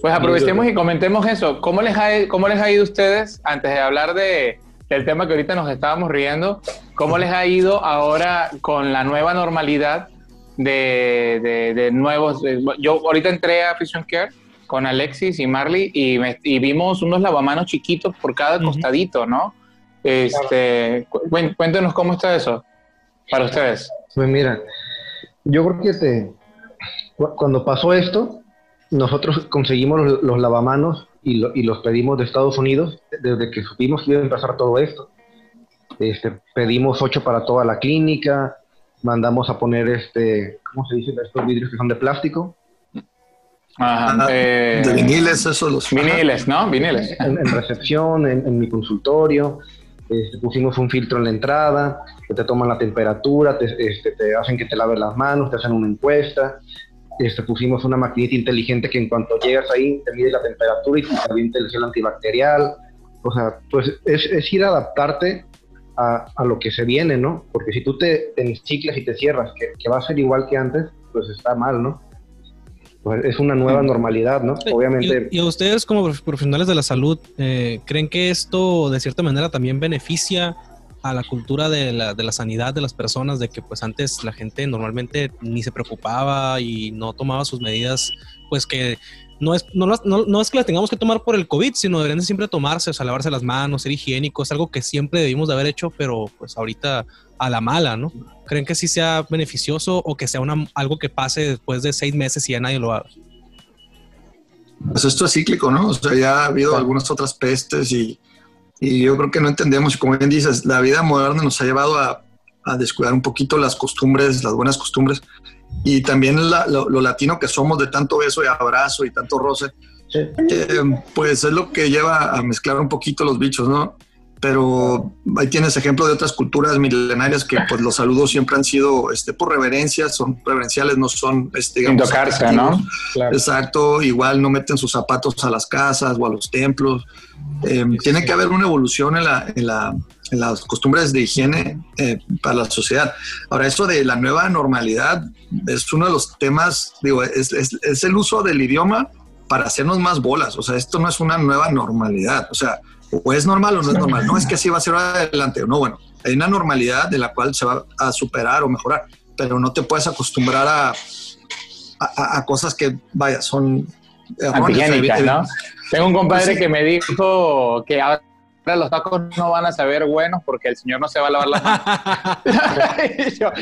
Pues aprovechemos y comentemos eso. ¿Cómo les ha, cómo les ha ido a ustedes, antes de hablar de, del tema que ahorita nos estábamos riendo, cómo les ha ido ahora con la nueva normalidad de, de- de nuevos... de- yo ahorita entré a Fusion Care con Alexis y Marley y, me- y vimos unos lavamanos chiquitos por cada costadito, ¿no? Este, cu- cuen- cuéntenos cómo está eso para ustedes. Pues mira, yo creo que te, cu- cuando pasó esto, nosotros conseguimos los, los lavamanos y, lo- y los pedimos de Estados Unidos desde que supimos que iba a empezar todo esto. Este, pedimos ocho para toda la clínica, mandamos a poner este, ¿cómo se dice? Estos vidrios que son de plástico Ajá, Ah, eh, de viniles, eso los Viniles, ¿no? Viniles. en, en recepción, en, en mi consultorio. Este, pusimos un filtro en la entrada, que te toman la temperatura, te, este, te hacen que te laves las manos, te hacen una encuesta. Este, pusimos una maquinita inteligente que en cuanto llegas ahí te mide la temperatura y te avienta el antibacterial. O sea, pues es, es ir a adaptarte a, a lo que se viene, ¿no? Porque si tú te, te enciclas y te cierras, que, que va a ser igual que antes, pues está mal, ¿no? Pues es una nueva normalidad, ¿no? Obviamente. ¿Y, ustedes como prof- profesionales de la salud, eh, creen que esto de cierta manera también beneficia a la cultura de la, de la sanidad de las personas, de que pues antes la gente normalmente ni se preocupaba y no tomaba sus medidas, pues que no es, no, las- no, no es que las tengamos que tomar por el COVID, sino deberían de siempre tomarse, o sea, lavarse las manos, ser higiénicos, algo que siempre debimos de haber hecho, pero pues ahorita a la mala, ¿no? ¿Creen que sí sea beneficioso o que sea una, algo que pase después de seis meses y ya nadie lo haga? Pues esto es cíclico, ¿no? O sea, ya ha habido algunas otras pestes y, y yo creo que no entendemos. Y como bien dices, la vida moderna nos ha llevado a, a descuidar un poquito las costumbres, las buenas costumbres. Y también la- lo, lo latino que somos de tanto beso y abrazo y tanto roce, Sí. eh, pues es lo que lleva a mezclar un poquito los bichos, ¿no? Pero ahí tienes ejemplo de otras culturas milenarias que pues los saludos siempre han sido este, por reverencia, son reverenciales, no son este, digamos, ¿no? Claro. Exacto, igual no meten sus zapatos a las casas o a los templos. Eh, tiene que haber una evolución en, la, en, la- en las costumbres de higiene eh, para la sociedad. Ahora, eso de la nueva normalidad es uno de los temas, digo, es, es- es el uso del idioma para hacernos más bolas. O sea, esto no es una nueva normalidad. O sea, o es normal o no es normal. No es que así va a ser adelante. No, bueno, hay una normalidad de la cual se va a superar o mejorar, pero no te puedes acostumbrar a, a, a cosas que, vaya, son erróneas. ¿no? Tengo un compadre Sí. que me dijo que ahora los tacos no van a saber buenos porque el señor no se va a lavar las manos. Y yo,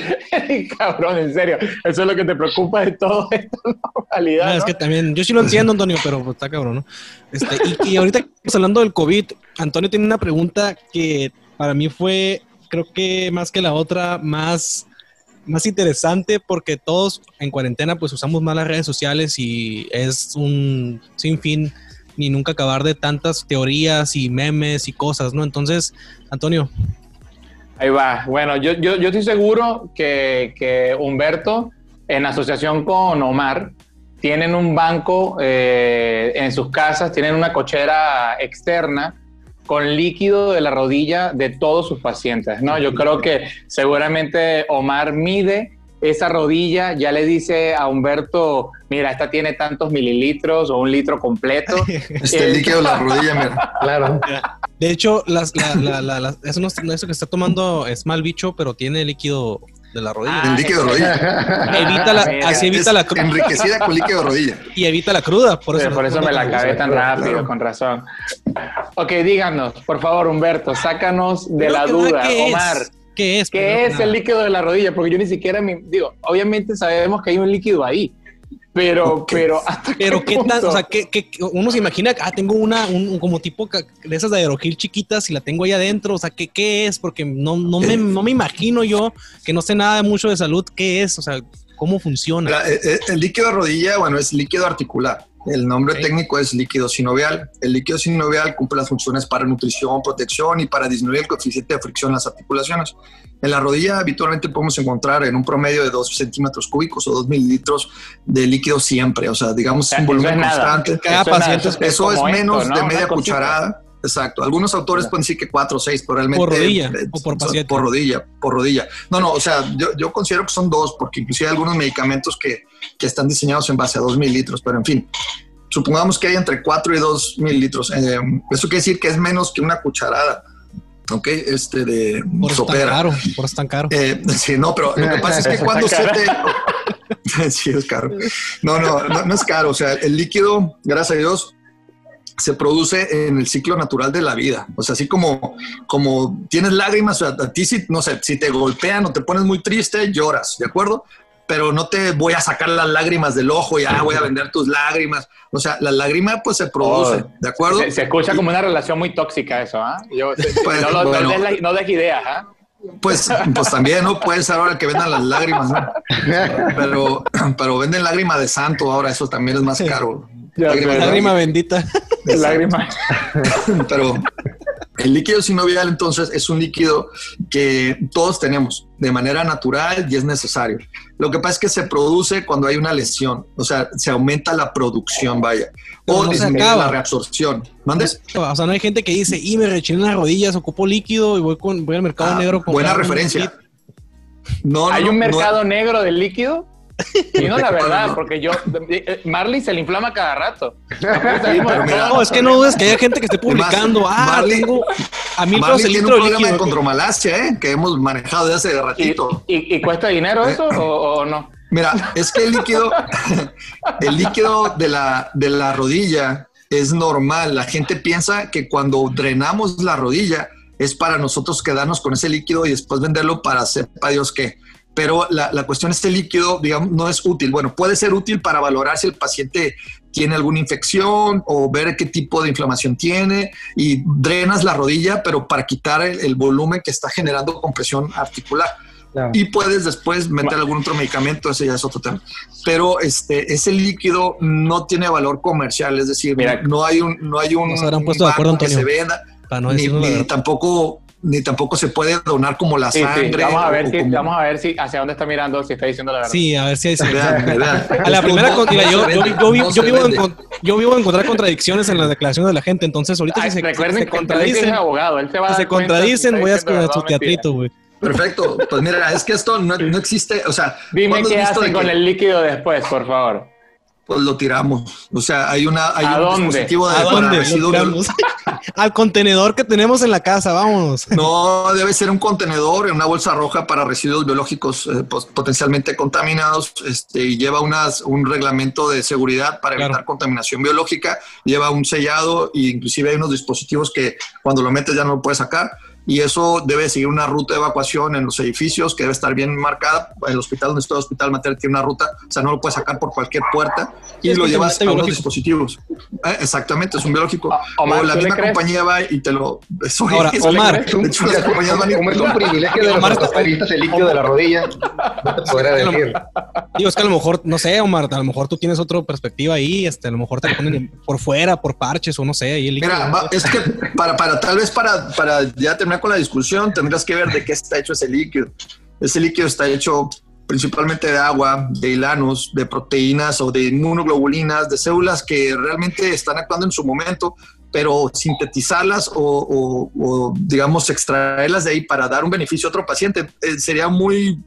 cabrón, en serio, eso es lo que te preocupa de todo esta normalidad. ¿no? es que también, yo sí lo entiendo, Antonio, pero pues, está cabrón, ¿no? Este, y, y ahorita que estamos hablando del COVID, Antonio tiene una pregunta que para mí fue, creo que más que la otra, más más interesante porque todos en cuarentena pues usamos más las redes sociales y es un sinfín ni nunca acabar de tantas teorías y memes y cosas, ¿no? Entonces, Antonio. Ahí va. Bueno, yo, yo, yo estoy seguro que, que, Humberto, en asociación con Omar, tienen un banco eh, en sus casas, tienen una cochera externa con líquido de la rodilla de todos sus pacientes, ¿no? Yo creo que seguramente Omar mide esa rodilla, ya le dice a Humberto, mira, esta tiene tantos mililitros o un litro completo. este líquido de la rodilla, mira. Claro. De hecho, las, eso, no, eso que está tomando es mal bicho, pero tiene líquido de la rodilla. el líquido de rodilla. evita la, así evita la cruda. Enriquecida con líquido de rodilla. Y evita la cruda. Por eso, por eso me la acabé tan rápido, con razón. Ok, díganos, por favor, Humberto, sácanos de la duda. Omar. ¿Qué es? ¿Qué es el líquido de la rodilla? Porque yo ni siquiera me digo, obviamente sabemos que hay un líquido ahí, pero, pero hasta pero qué, tan, o sea, que, uno se imagina, ah, tengo una, un, como tipo de esas de aerogel chiquitas y la tengo ahí adentro, o sea, ¿qué, qué es? Porque no, no, me, no me imagino yo que no sé nada mucho de salud, ¿qué es? O sea, ¿cómo funciona? Eh, eh, el líquido de rodilla, bueno, es líquido articular. El nombre técnico es líquido sinovial. El líquido sinovial cumple las funciones para nutrición, protección y para disminuir el coeficiente de fricción en las articulaciones. En la rodilla habitualmente podemos encontrar en un promedio de 2 centímetros cúbicos o 2 mililitros de líquido siempre. O sea, digamos un volumen constante. Cada paciente eso es menos de media cucharada. Exacto. Algunos autores pueden decir que 4 o 6, pero realmente. Por rodilla o por paciente. Por rodilla, por rodilla. No, no, o sea, yo, yo considero que son dos, porque inclusive hay algunos medicamentos que, que están diseñados en base a 2 mililitros, pero en fin. Supongamos que hay entre 4 y 2 mililitros. Eh, eso quiere decir que es menos que una cucharada. ¿ok? Este de por sopera. Tan caro, por tan caro. Eh, sí, no, pero lo que pasa es que cuando se te... sí, es caro. No, no, no, no, es caro. O sea, el líquido, gracias a Dios, se produce en el ciclo natural de la vida. O sea, así como, como tienes lágrimas, o sea, a ti si, no sé, si te golpean o te pones muy triste, lloras, ¿de acuerdo? Pero no te voy a sacar las lágrimas del ojo y ah, voy a vender tus lágrimas. O sea, la lágrima pues se produce, oh, ¿de acuerdo? Se, escucha como una relación muy tóxica eso, ¿ah? Pues, no, no, des ideas, ¿ah? Pues, pues también, ¿no? Puede ser ahora que vendan las lágrimas, ¿no? Pero, pero venden lágrima de santo ahora, eso también es más caro. lágrima, bendita. Lágrima. Pero el líquido sinovial entonces es un líquido que todos tenemos de manera natural y es necesario. Lo que pasa es que se produce cuando hay una lesión, o sea, se aumenta la producción, vaya, o disminuye la reabsorción. ¿Mandes? O sea, no hay gente que dice, y me rechiné las rodillas, ocupo líquido y voy, con, voy al mercado ah, negro. Buena referencia. No, ¿Hay un mercado negro del líquido? Y no, la verdad, porque yo, eh, Marley se le inflama cada rato. no, es que no dudes que haya gente que esté publicando. ah, Marley, tengo a mil Marley tiene un problema de contromalacia, ¿eh? que hemos manejado de hace ratito. ¿Y, y, cuesta dinero eso o, no? Mira, es que el líquido, el líquido de la, de la rodilla es normal. La gente piensa que cuando drenamos la rodilla es para nosotros quedarnos con ese líquido y después venderlo para hacer para Dios qué pero la, la, cuestión este líquido, digamos, no es útil. Bueno, puede ser útil para valorar si el paciente tiene alguna infección o ver qué tipo de inflamación tiene y drenas la rodilla, pero para quitar el, volumen que está generando compresión articular. Y puedes después meter algún otro medicamento, ese ya es otro tema. Pero este, ese líquido no tiene valor comercial, es decir, Mira, no hay un, no hay un, puesto de acuerdo, que se venda, ni tampoco ni tampoco se puede donar como la sangre. Vamos, a ver si, vamos a ver si hacia dónde está mirando, si está diciendo la verdad. Sí, a ver si hay... A la primera, yo, yo, vivo, en encontrar contradicciones en las declaraciones de la gente, entonces ahorita si se, se contradicen, abogado, él te va a se contradicen, voy a escuchar su teatrito, güey. Perfecto, pues mira, es que esto no, no existe, o sea... Dime qué hacen con el líquido después, por favor pues lo tiramos. O sea, hay una hay un dispositivo de ¿A dónde? Al contenedor que tenemos en la casa, vamos. No, debe ser un contenedor en una bolsa roja para residuos biológicos eh, potencialmente contaminados. Este, y lleva unas, un reglamento de seguridad para evitar contaminación biológica. Lleva un sellado e inclusive hay unos dispositivos que cuando lo metes ya no lo puedes sacar. Y eso debe seguir una ruta de evacuación en los edificios que debe estar bien marcada. El hospital donde está el hospital materno tiene una ruta, o sea, no lo puedes sacar por cualquier puerta y lo llevas a unos dispositivos. Eh, exactamente, es un biológico. Ah, o la misma compañía va y te lo. Eso Ahora, Omar, de hecho, las compañías van y. Como es un privilegio de Omar, los el líquido de la rodilla, no te podrá decir. Digo, es que a lo mejor, no sé, Omar, a lo mejor tú tienes otra perspectiva ahí, este, a lo mejor te ponen por fuera, por parches o no sé. Ahí el Mira, es que para, para, tal vez para, para ya terminar con la discusión, tendrás que ver de qué está hecho ese líquido. Ese líquido está hecho principalmente de agua, de hilanos, de proteínas o de inmunoglobulinas, de células que realmente están actuando en su momento, pero sintetizarlas o, digamos, extraerlas de ahí para dar un beneficio a otro paciente eh, sería muy,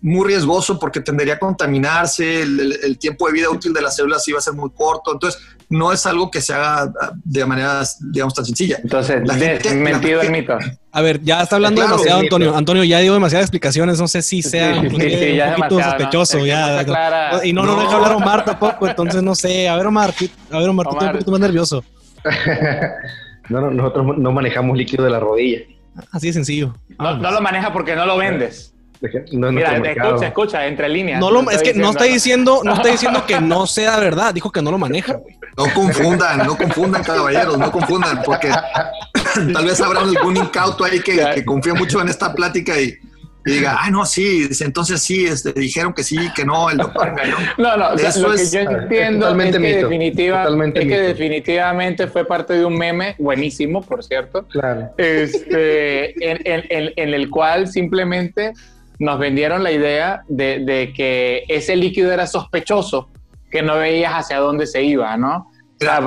muy riesgoso porque tendería a contaminarse, el, tiempo de vida útil de las células iba a ser muy corto, entonces no es algo que se haga ah, de manera, digamos, tan sencilla. Entonces, la mentido el mito. A ver, ya está hablando demasiado, Antonio. Antonio, ya dio demasiadas explicacionas, no sé si sea un poquito sospechoso. Ya, y no, no, deja hablar a Omar tampoco, entonces no sé. A ver, Omar, a ver, Omar, tú estás un poquito más nervioso. no, nosotros no manejamos líquido de la rodilla. Así de sencillo. No, lo maneja porque no lo vendes. Mira, escucha, escucha, entre líneas. No lo, es que no está diciendo, no está diciendo que no sea verdad, dijo que no lo maneja, No confundan, no confundan, caballeros, no confundan, porque tal vez habrá algún incauto ahí que, que confía mucho en esta plática y, y diga, ah, no, sí, entonces sí, este, dijeron que sí, que no, el doctor No, no, Eso lo que yo entiendo es, que, definitiva, es que definitivamente fue parte de un meme, buenísimo, por cierto, claro. este, en, en, en, el cual simplemente nos vendieron la idea de, de que ese líquido era sospechoso, que no veías hacia dónde se iba, ¿no?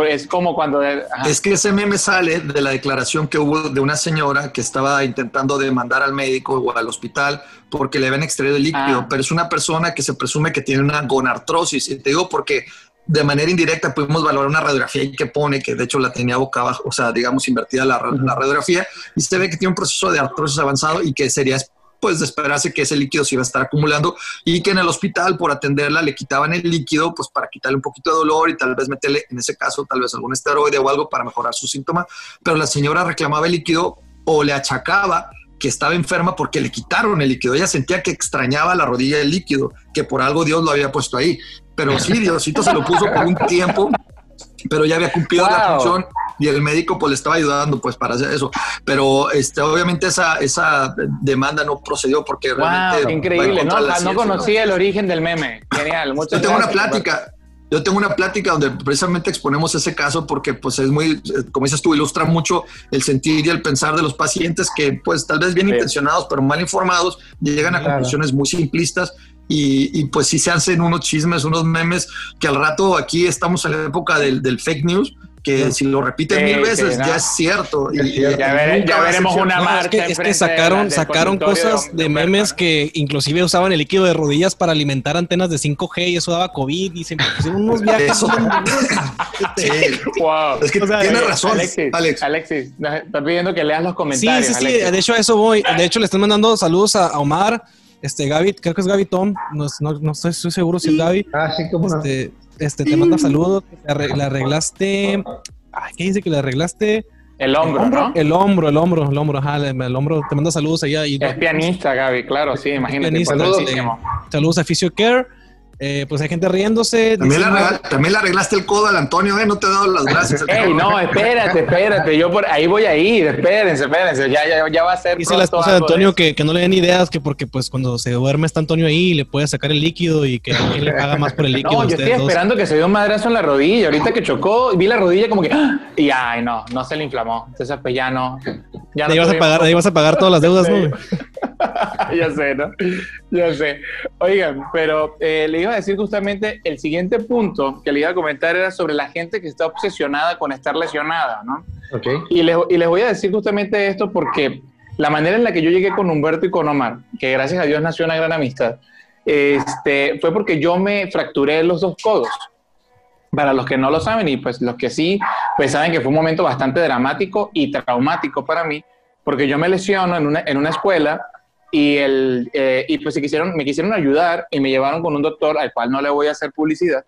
Es como cuando... Es que ese meme sale de la declaración que hubo de una señora que estaba intentando demandar al médico o al hospital porque le habían extraído el líquido, ah. pero es una persona que se presume que tiene una gonartrosis. Y te digo porque de manera indirecta pudimos valorar una radiografía y que pone que de hecho la tenía boca abajo, o sea, digamos invertida la, la radiografía, y se ve que tiene un proceso de artrosis avanzado y que sería pues de esperarse que ese líquido se iba a estar acumulando y que en el hospital por atenderla le quitaban el líquido pues para quitarle un poquito de dolor y tal vez meterle en ese caso tal vez algún esteroide o algo para mejorar su síntoma, pero la señora reclamaba el líquido o le achacaba que estaba enferma porque le quitaron el líquido. Ella sentía que extrañaba la rodilla del líquido, que por algo Dios lo había puesto ahí. Pero sí, Diosito se lo puso por un tiempo, pero ya había cumplido la función y el médico pues le estaba ayudando pues para hacer eso. Pero este, obviamente esa, esa demanda no procedió porque realmente... Increíble, no, no conocía el origen del meme. Genial. Yo tengo una plática. Yo tengo una plática donde precisamente exponemos ese caso porque pues es muy, como dices tú, ilustra mucho el sentir y el pensar de los pacientes que pues tal vez bien intencionados pero mal informados llegan a conclusiones muy simplistas y, y, pues si se hacen unos chismes, unos memes que al rato aquí estamos en la época del, del fake news que si lo repiten mil veces ya es cierto. Y, ya, veremos una marca. es que, sacaron, sacaron cosas de, memes que inclusive usaban el líquido de rodillas para alimentar antenas de 5G y eso daba COVID y se pusieron unos viajes. wow. Es que tienes razón, Alexis. Alex. Alexis, está pidiendo que leas los comentarios. Sí, sí, sí. De hecho, a eso voy. De hecho, le están mandando saludos a, Omar. Este, Gaby, creo que es Gaby Tom, no, no, estoy, seguro si es Gaby. Ah, sí, como este, este, te manda saludos, le arreglaste, ¿qué dice que le arreglaste? El hombro, el ¿no? El hombro, el hombro, el hombro, ajá, el, hombro, te manda saludos allá. Y, es pianista, Gaby, claro, sí, imagínate. saludos, saludos a Care eh, pues hay gente riéndose. También, le arreglaste el codo al Antonio, ¿eh? No te he dado las gracias. Ey, no, espérate, espérate. Yo por ahí voy a ir. Espérense, espérense. Ya, ya, ya va a ser. Dice la esposa de Antonio que, que, no le den ideas, que porque pues cuando se duerme está Antonio ahí le puede sacar el líquido y que alguien le paga más por el líquido. No, yo estoy esperando que se dio un madrazo en la rodilla. Ahorita que chocó, vi la rodilla como que. ¡ah! Y ay, no, no se le inflamó. Entonces, pues ya no. Ya ibas, a pagar, ibas a pagar todas las deudas, ¿no? ya sé, ¿no? Ya sé. Oigan, pero eh, le iba a decir justamente el siguiente punto que le iba a comentar era sobre la gente que está obsesionada con estar lesionada, ¿no? Okay. Y, les, y les voy a decir justamente esto porque la manera en la que yo llegué con Humberto y con Omar, que gracias a Dios nació una gran amistad, este, fue porque yo me fracturé los dos codos. Para los que no lo saben y pues los que sí, pues saben que fue un momento bastante dramático y traumático para mí, porque yo me lesiono en una, en una escuela y, el, eh, y pues se quisieron, me quisieron ayudar y me llevaron con un doctor al cual no le voy a hacer publicidad.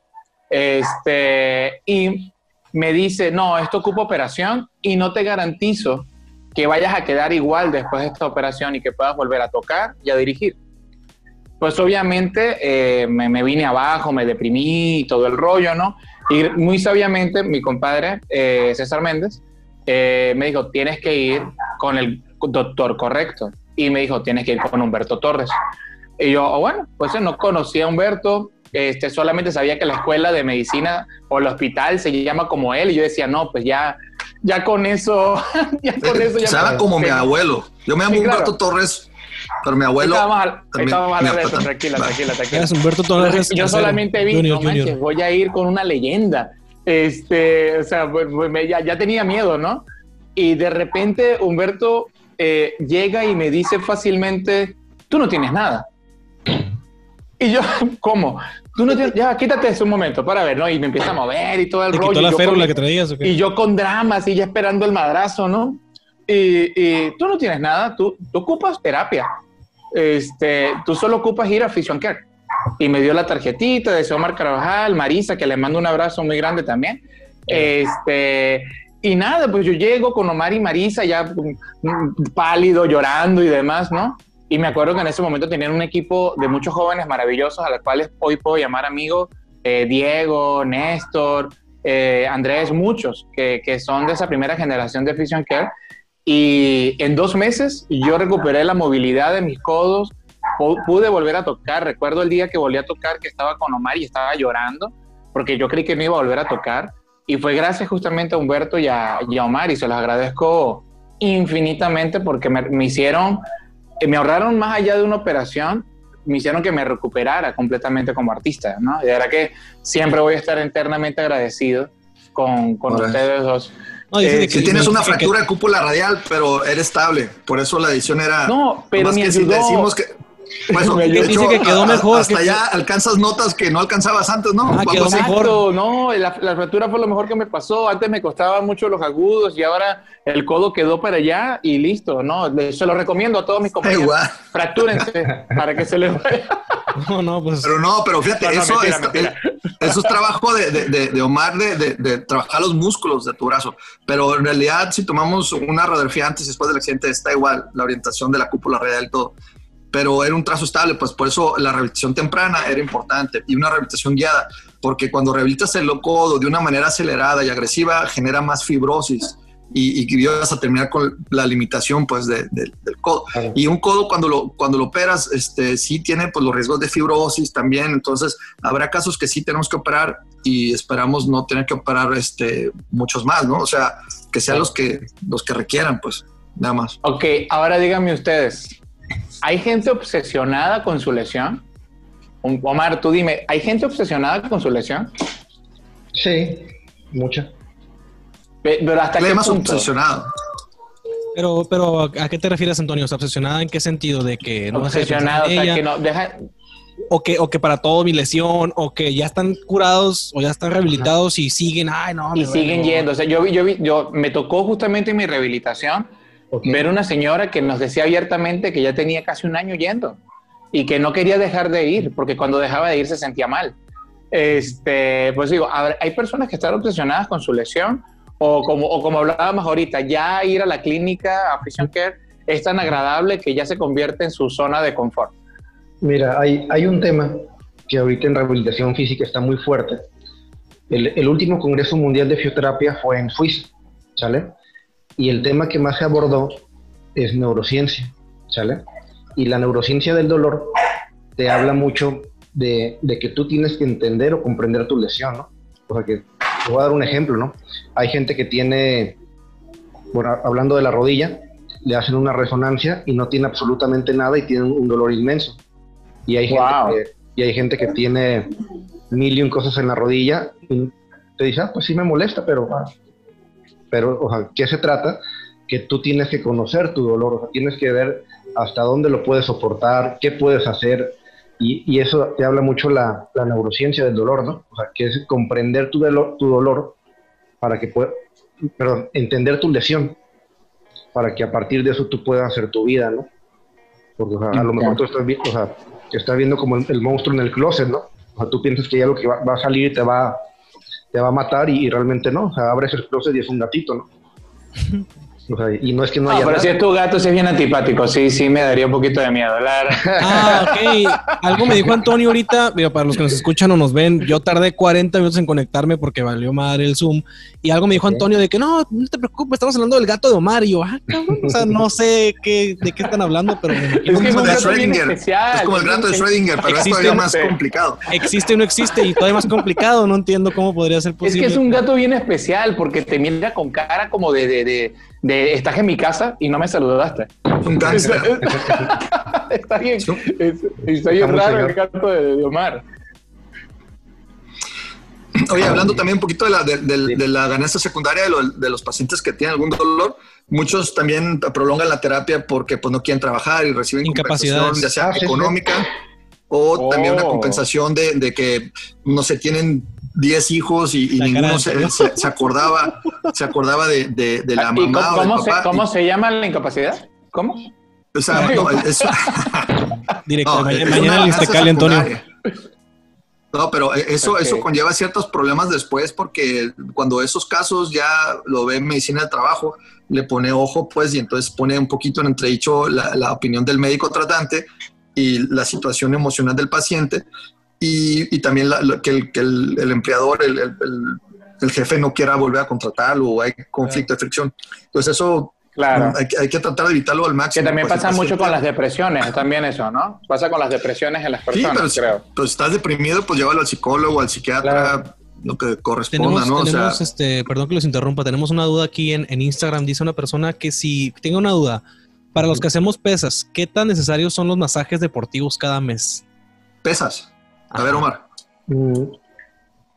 Este, y me dice, no, esto ocupa operación y no te garantizo que vayas a quedar igual después de esta operación y que puedas volver a tocar y a dirigir. Pues obviamente eh, me, vine abajo, me deprimí todo el rollo, ¿no? Y muy sabiamente mi compadre eh, César Méndez eh, me dijo, tienes que ir con el doctor correcto. Y me dijo, tienes que ir con Humberto Torres. Y yo, oh, bueno, pues no conocía a Humberto, este, solamente sabía que la escuela de medicina o el hospital se llama como él. Y yo decía, no, pues ya, ya con eso, ya con eso ya. como mi abuelo. Yo me llamo Humberto Torres, pero mi abuelo. Estaba mal, tranquila, tranquila, tranquila. Es Humberto Torres. Yo solamente vi, no manches, voy a ir con una leyenda. Este, o sea, pues, ya, ya, tenía miedo, ¿no? Y de repente Humberto eh, llega y me dice fácilmente, tú no tienes nada. Y yo, ¿cómo? Tú no tienes, ya, quítate eso un momento para ver, ¿no? Y me empieza a mover y todo el rollo. la férula que traías? Y yo con drama, así ya esperando el madrazo, ¿no? Y, tú no tienes nada, tú, tú ocupas terapia. Este, tú solo ocupas ir a Fusion Care. Y me dio la tarjetita de Omar Carvajal, Marisa, que le mando un abrazo muy grande también. Este, y nada, pues yo llego con Omar y Marisa ya mm, pálido, llorando y demás, ¿no? Y me acuerdo que en ese momento tenían un equipo de muchos jóvenes maravillosos a los cuales hoy puedo llamar amigos, eh, Diego, Néstor, eh, Andrés, muchos que, que, son de esa primera generación de Fusion Care. Y en dos meses yo recuperé la movilidad de mis codos, pude volver a tocar. Recuerdo el día que volví a tocar que estaba con Omar y estaba llorando porque yo creí que no iba a volver a tocar. Y fue gracias justamente a Humberto y a, Omar y se los agradezco infinitamente porque me, me hicieron me ahorraron más allá de una operación, me hicieron que me recuperara completamente como artista, ¿no? Y de verdad que siempre voy a estar eternamente agradecido con, con ustedes dos. No, eh, si tienes una fractura de cúpula radial, pero eres estable, por eso la edición era... No, pero me ayudó, decimos que, pues, dice que quedó mejor. Hasta ya alcanzas notas que no alcanzabas antes, ¿no? Ah, quedó mejor. No, la, la, fractura fue lo mejor que me pasó. Antes me costaban mucho los agudos y ahora el codo quedó para allá y listo, ¿no? Se lo recomiendo a todos mis compañeros. Fractúrense para que se les vaya. No, no, pues. Pero no, pero fíjate, eso, es, eso es trabajo de, de, de Omar de, de, trabajar los músculos de tu brazo. Pero en realidad, si tomamos una radiografía antes y después del accidente, está igual la orientación de la cúpula radial y todo pero era un trazo estable, pues por eso la rehabilitación temprana era importante y una rehabilitación guiada, porque cuando rehabilitas el codo de una manera acelerada y agresiva genera más fibrosis y, y vas a terminar con la limitación pues del codo. Y un codo cuando lo, cuando lo operas este, sí tiene pues los riesgos de fibrosis también, entonces habrá casos que sí tenemos que operar y esperamos no tener que operar este, muchos más, ¿no? O sea, que sean los que, los que requieran pues, nada más. Ok, ahora díganme ustedes, ¿Hay gente obsesionada con su lesión? Omar, tú dime, ¿hay gente obsesionada con su lesión? Sí, mucha. Pero hasta qué punto? obsesionado. Pero, pero, ¿a qué te refieres, Antonio? ¿Obsesionada en qué sentido? ¿De que no Obsesionada, o sea, que no deja... O que, o que para todo mi lesión, o que ya están curados o ya están rehabilitados y siguen, ay, no. Y siguen yendo. O sea, yo, yo, yo me tocó justamente en mi rehabilitación ver una señora que nos decía abiertamente que ya tenía casi un año yendo y que no quería dejar de ir porque cuando dejaba de ir se sentía mal. Este, pues digo, hay personas que están obsesionadas con su lesión o como, o como hablábamos ahorita, ya ir a la clínica, a Vision Care, es tan agradable que ya se convierte en su zona de confort. Mira, hay, hay un tema que ahorita en rehabilitación física está muy fuerte. El, el último Congreso Mundial de Fisioterapia fue en Suiza, ¿sale? Y el tema que más se abordó es neurociencia, ¿sale? Y la neurociencia del dolor te habla mucho de, que tú tienes que entender o comprender tu lesión, ¿no? O sea que te voy a dar un ejemplo, ¿no? Hay gente que tiene, bueno, hablando de la rodilla, le hacen una resonancia y no tiene absolutamente nada y tiene un dolor inmenso. Y hay, gente, que, y hay gente que tiene mil y un cosas en la rodilla y te dice, ah, pues sí me molesta, pero ah, pero, o sea, ¿qué se trata? Que tú tienes que conocer tu dolor, o sea, tienes que ver hasta dónde lo puedes soportar, qué puedes hacer, y, y eso te habla mucho la, la, neurociencia del dolor, ¿no? O sea, que es comprender tu, dolor, tu dolor para que puedas, perdón, entender tu lesión, para que a partir de eso tú puedas hacer tu vida, ¿no? Porque o sea, a lo mejor tú estás, o sea, estás viendo como el, monstruo en el closet, ¿no? O sea, tú piensas que ya lo que va, va a salir te va te va a matar y, realmente no. O sea, abres el closet y es un gatito, ¿no? y no es que no, haya. Pero si es tu gato, si es bien antipático, sí, sí, me daría un poquito de miedo. Ah, ok. Algo me dijo Antonio ahorita, para los que nos escuchan o nos ven, yo tardé 40 minutos en conectarme porque valió madre el Zoom. Y algo me dijo Antonio de que no, no te preocupes, estamos hablando del gato de Omar. Y yo, ah, cabrón, o sea, no sé qué, de qué están hablando, pero me es, que es, como es como el gato de Schrödinger, pero es todavía más complicado. Existe o no existe y todavía más complicado. No entiendo cómo podría ser posible. Es que es un gato bien especial porque te mira con cara como de, de, de de estás en mi casa y no me saludaste. Un gangster. Está bien. Está bien raro el gato de, Omar. Oye, hablando también un poquito de la, de, la ganancia secundaria de, los pacientes que tienen algún dolor, muchos también prolongan la terapia porque pues, no quieren trabajar y reciben incapacidad, ya sea ah, económica o también una oh. compensación de, que, no se tienen 10 hijos y, ninguno se, acordaba, se acordaba de, la mamá. Cómo, o Se, ¿Cómo se llama la incapacidad? ¿Cómo? O sea, no, Directo, mañana, el Antonio. No, pero eso, eso conlleva ciertos problemas después porque cuando esos casos ya lo ve medicina del trabajo, le pone ojo pues y entonces pone un poquito en entredicho la, la opinión del médico tratante y la situación emocional del paciente y, también que, el, que el, empleador, el, el, jefe no quiera volver a contratarlo o hay conflicto de fricción. Entonces eso Claro. Hay, hay, que tratar de evitarlo al máximo. Que también pues, pasa mucho con las depresiones, también eso, ¿no? Pasa con las depresiones en las personas, sí, pero, creo. estás deprimido, pues llévalo al psicólogo, al psiquiatra, lo que corresponda, ¿no? Tenemos, este, perdón que los interrumpa, tenemos una duda aquí en, en Instagram. Dice una persona que si tenga una duda, para los que hacemos pesas, ¿qué tan necesarios son los masajes deportivos cada mes? Pesas. A ver, Omar. Mm,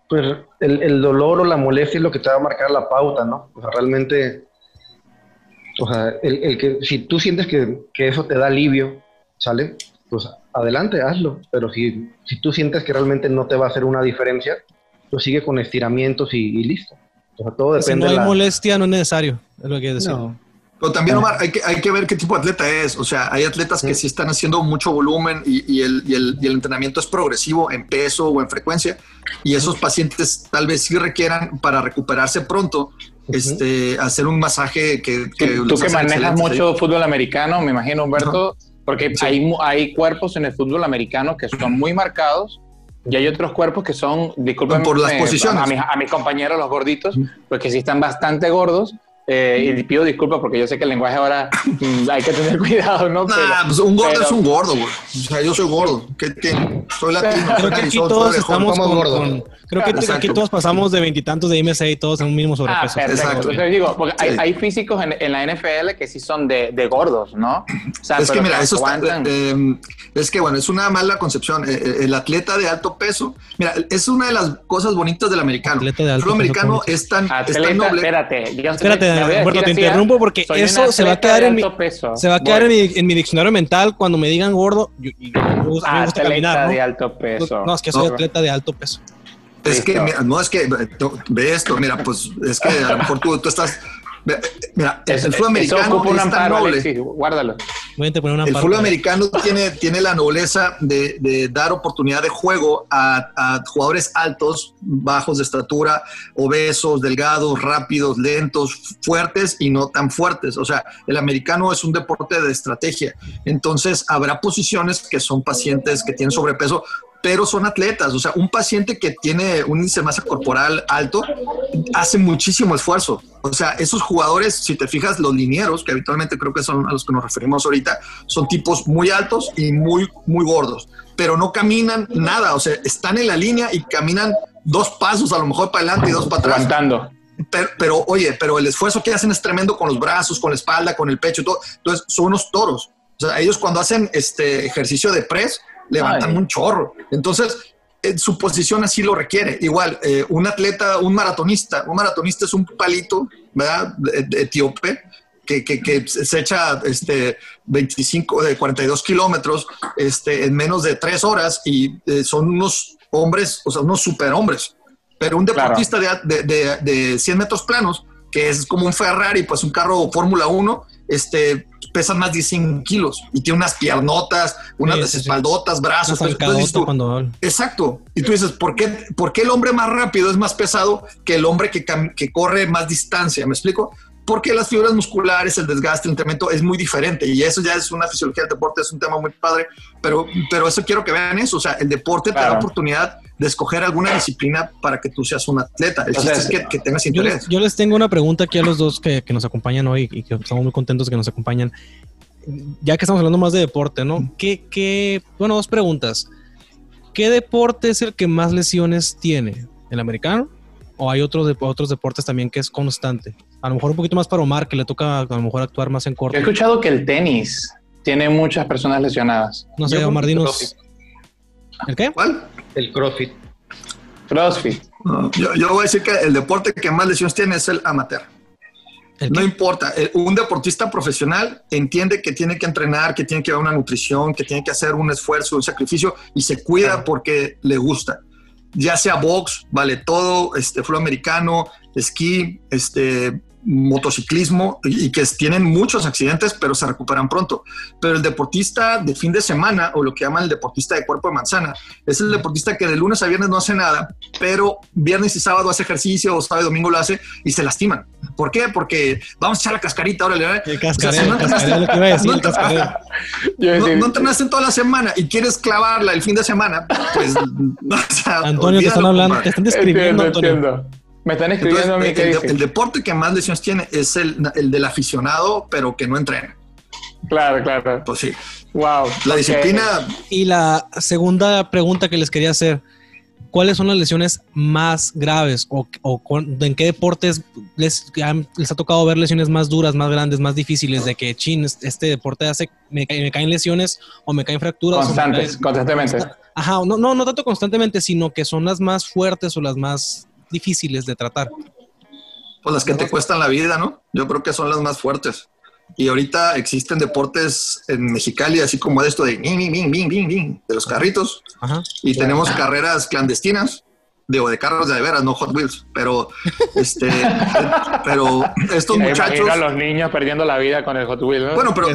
pues el, dolor o la molestia es lo que te va a marcar la pauta, ¿no? O sea, realmente, o sea, el, que, si tú sientes que, eso te da alivio, ¿sale? Pues adelante, hazlo. Pero si, si tú sientes que realmente no te va a hacer una diferencia, pues sigue con estiramientos y, listo. O sea, todo depende. Si no hay molestia, no es necesario, es lo que quiero decir. Pero también, Omar, hay que, hay que ver qué tipo de atleta es. O sea, hay atletas que sí. están haciendo mucho volumen y, el, y, el, y, el, entrenamiento es progresivo en peso o en frecuencia. Y esos pacientes tal vez sí requieran, para recuperarse pronto, este, hacer un masaje que... Tú que manejas mucho fútbol americano, me imagino, Humberto, porque hay, hay cuerpos en el fútbol americano que son muy marcados y hay otros cuerpos que son, disculpen por las posiciones. A, mis, a mis compañeros los gorditos, pues que sí están bastante gordos eh, y pido disculpas porque yo sé que el lenguaje ahora mm, hay que tener cuidado, ¿no? Nah, pues un gordo es un gordo, güey. O sea, yo soy gordo. ¿Qué, Soy latino. Creo que aquí todos estamos con, Creo que aquí todos pasamos de veintitantos de MSA y todos en un mismo sobrepeso. Ah, Exacto. Entonces digo, porque hay, hay, físicos en, en, la NFL que sí son de, de gordos, ¿no? O sea, es que mira, eso está, eh, es que bueno, es una mala concepción. Eh, el atleta de alto peso, mira, es una de las cosas bonitas del americano. El americano es tan, es tan noble. Espérate, yo espérate, Humberto, te interrumpo porque eso se va a quedar en mi, se va a quedar en mi, diccionario mental cuando me digan gordo. Yo, me gusta, caminar, de alto peso. No, es que soy atleta de alto peso. Es que, no, es que, ve esto, mira, pues es que a lo mejor tú, tú estás Mira, el fútbol americano es tan noble. guárdalo. El fútbol americano tiene, tiene la nobleza de, dar oportunidad de juego a, jugadores altos, bajos de estatura, obesos, delgados, rápidos, lentos, fuertes y no tan fuertes. O sea, el americano es un deporte de estrategia. Entonces, habrá posiciones que son pacientes que tienen sobrepeso pero son atletas. O sea, un paciente que tiene un índice de masa corporal alto hace muchísimo esfuerzo. O sea, esos jugadores, si te fijas, los linieros, que habitualmente creo que son a los que nos referimos ahorita, son tipos muy altos y muy, muy gordos, pero no caminan nada. O sea, están en la línea y caminan dos pasos a lo mejor para adelante y dos para atrás. Aguantando. Pero, pero, oye, pero el esfuerzo que hacen es tremendo con los brazos, con la espalda, con el pecho todo. Entonces, son unos toros. O sea, ellos cuando hacen este ejercicio de press, levantan un chorro. Entonces, su posición así lo requiere. Igual, eh, un atleta, un maratonista, un maratonista es un palito, ¿verdad? De, etíope, que, que, se echa este, 25, de 42 kilómetros este, en menos de tres horas y eh, son unos hombres, o sea, unos superhombres. Pero un deportista de, de, de, 100 metros planos, que es como un Ferrari, pues un carro Fórmula 1, este, pesan más de 100 kilos y tiene unas piernotas, unas desespaldotas, brazos. exacto. Y tú dices, ¿por qué, ¿por qué el hombre más rápido es más pesado que el hombre que, que corre más distancia? ¿Me explico? porque las fibras musculares, el desgaste, el entrenamiento es muy diferente y eso ya es una fisiología del deporte, es un tema muy padre, pero, pero eso quiero que vean eso, o sea, el deporte te da oportunidad de escoger alguna disciplina para que tú seas un atleta, el chiste es que, tengas interés. Yo les, tengo una pregunta aquí a los dos que, que nos acompañan hoy y que estamos muy contentos que nos acompañan. Ya que estamos hablando más de deporte, ¿no? ¿Qué, qué, bueno, dos preguntas. ¿Qué deporte es el que más lesiones tiene? ¿El americano? ¿O hay otros, otros deportes también que es constante? A lo mejor un poquito más para Omar, que le toca a lo mejor actuar más en corto. he escuchado que el tenis tiene muchas personas lesionadas. No sé, Omar, dinos. ¿El qué? ¿Cuál? El CrossFit. CrossFit. yo, voy a decir que el deporte que más lesiones tiene es el amateur. No importa, un deportista profesional entiende que tiene que entrenar, que tiene que llevar una nutrición, que tiene que hacer un esfuerzo, un sacrificio y se cuida porque le gusta. Ya sea box, vale todo, este, fútbol americano, esquí, este, motociclismo y que tienen muchos accidentes, pero se recuperan pronto. Pero el deportista de fin de semana, o lo que llaman el deportista de cuerpo de manzana, es el deportista que de lunes a viernes no hace nada, pero viernes y sábado hace ejercicio, o sábado y domingo lo hace y se lastiman. ¿Por qué? Porque vamos a echar la cascarita ahora. A decir, no, entrenaste en toda la semana y quieres clavarla el fin de semana, pues... Antonio, te están hablando, te están describiendo, Antonio. Me están escribiendo a mí el, el, deporte que más lesiones tiene es el, el, del aficionado, pero que no entrena. Claro, claro. Pues sí. Wow. La disciplina. Y la segunda pregunta que les quería hacer: ¿cuáles son las lesiones más graves o, o en qué deportes les, les, ha tocado ver lesiones más duras, más grandes, más difíciles? De que, chin, este deporte hace, me, me caen lesiones o me caen fracturas. Constantes, constantemente. Ajá, no, no, no tanto constantemente, sino que son las más fuertes o las más difíciles de tratar? Pues las que te cuestan la vida, ¿no? Yo creo que son las más fuertes. Y ahorita existen deportes en Mexicali, así como esto de, de los carritos. Y tenemos carreras clandestinas digo, de carros de veras, no Hot Wheels, pero este, pero estos muchachos. A los niños perdiendo la vida con el Hot Wheels. Bueno, pero,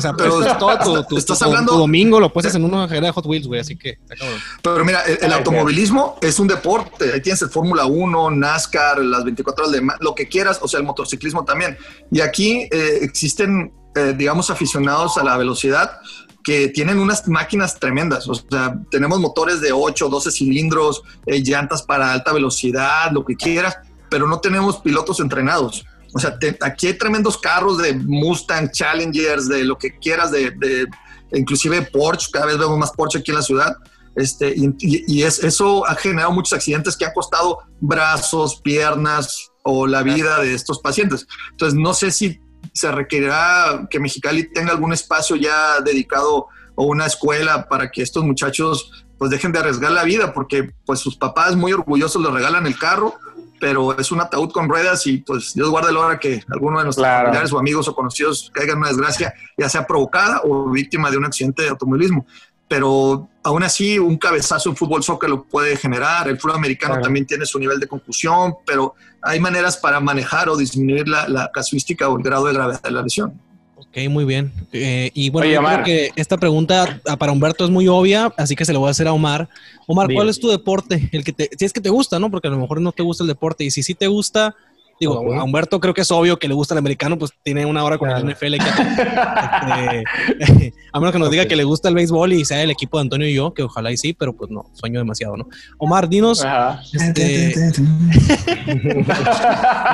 todo tu, estás hablando. domingo lo puedes en una carrera de Hot Wheels, güey, así que. Pero mira, el, automovilismo es un deporte. Ahí tienes el Fórmula 1, NASCAR, las 24 horas de lo que quieras, o sea, el motociclismo también. Y aquí eh, existen, eh, digamos, aficionados a la velocidad que tienen unas máquinas tremendas. O sea, tenemos motores de 8, 12 cilindros, eh, llantas para alta velocidad, lo que quieras, pero no tenemos pilotos entrenados. O sea, aquí hay tremendos carros de Mustang, Challengers, de lo que quieras, de, inclusive Porsche, cada vez vemos más Porsche aquí en la ciudad. Este, y, es, eso ha generado muchos accidentes que han costado brazos, piernas o la vida de estos pacientes. Entonces, no sé si se requerirá que Mexicali tenga algún espacio ya dedicado o una escuela para que estos muchachos pues dejen de arriesgar la vida porque pues sus papás muy orgullosos les regalan el carro pero es un ataúd con ruedas y pues Dios guarde la hora que alguno de nuestros familiares o amigos o conocidos caiga en una desgracia, ya sea provocada o víctima de un accidente de automovilismo pero aún así un cabezazo en fútbol soccer lo puede generar, el fútbol americano también tiene su nivel de concusión, pero hay maneras para manejar o disminuir la, casuística o el grado de gravedad de la lesión. Ok, muy bien. Eh, y bueno, yo creo que esta pregunta para Humberto es muy obvia, así que se lo voy a hacer a Omar. Omar, ¿cuál es tu deporte? El que te, si es que te gusta, ¿no? Porque a lo mejor no te gusta el deporte y si sí te gusta, Digo, a Humberto creo que es obvio que le gusta el americano, pues tiene una hora con el NFL. Que, este, a menos que nos diga que le gusta el béisbol y sea el equipo de Antonio y yo, que ojalá y sí, pero pues no, sueño demasiado, ¿no? Omar, dinos. Este,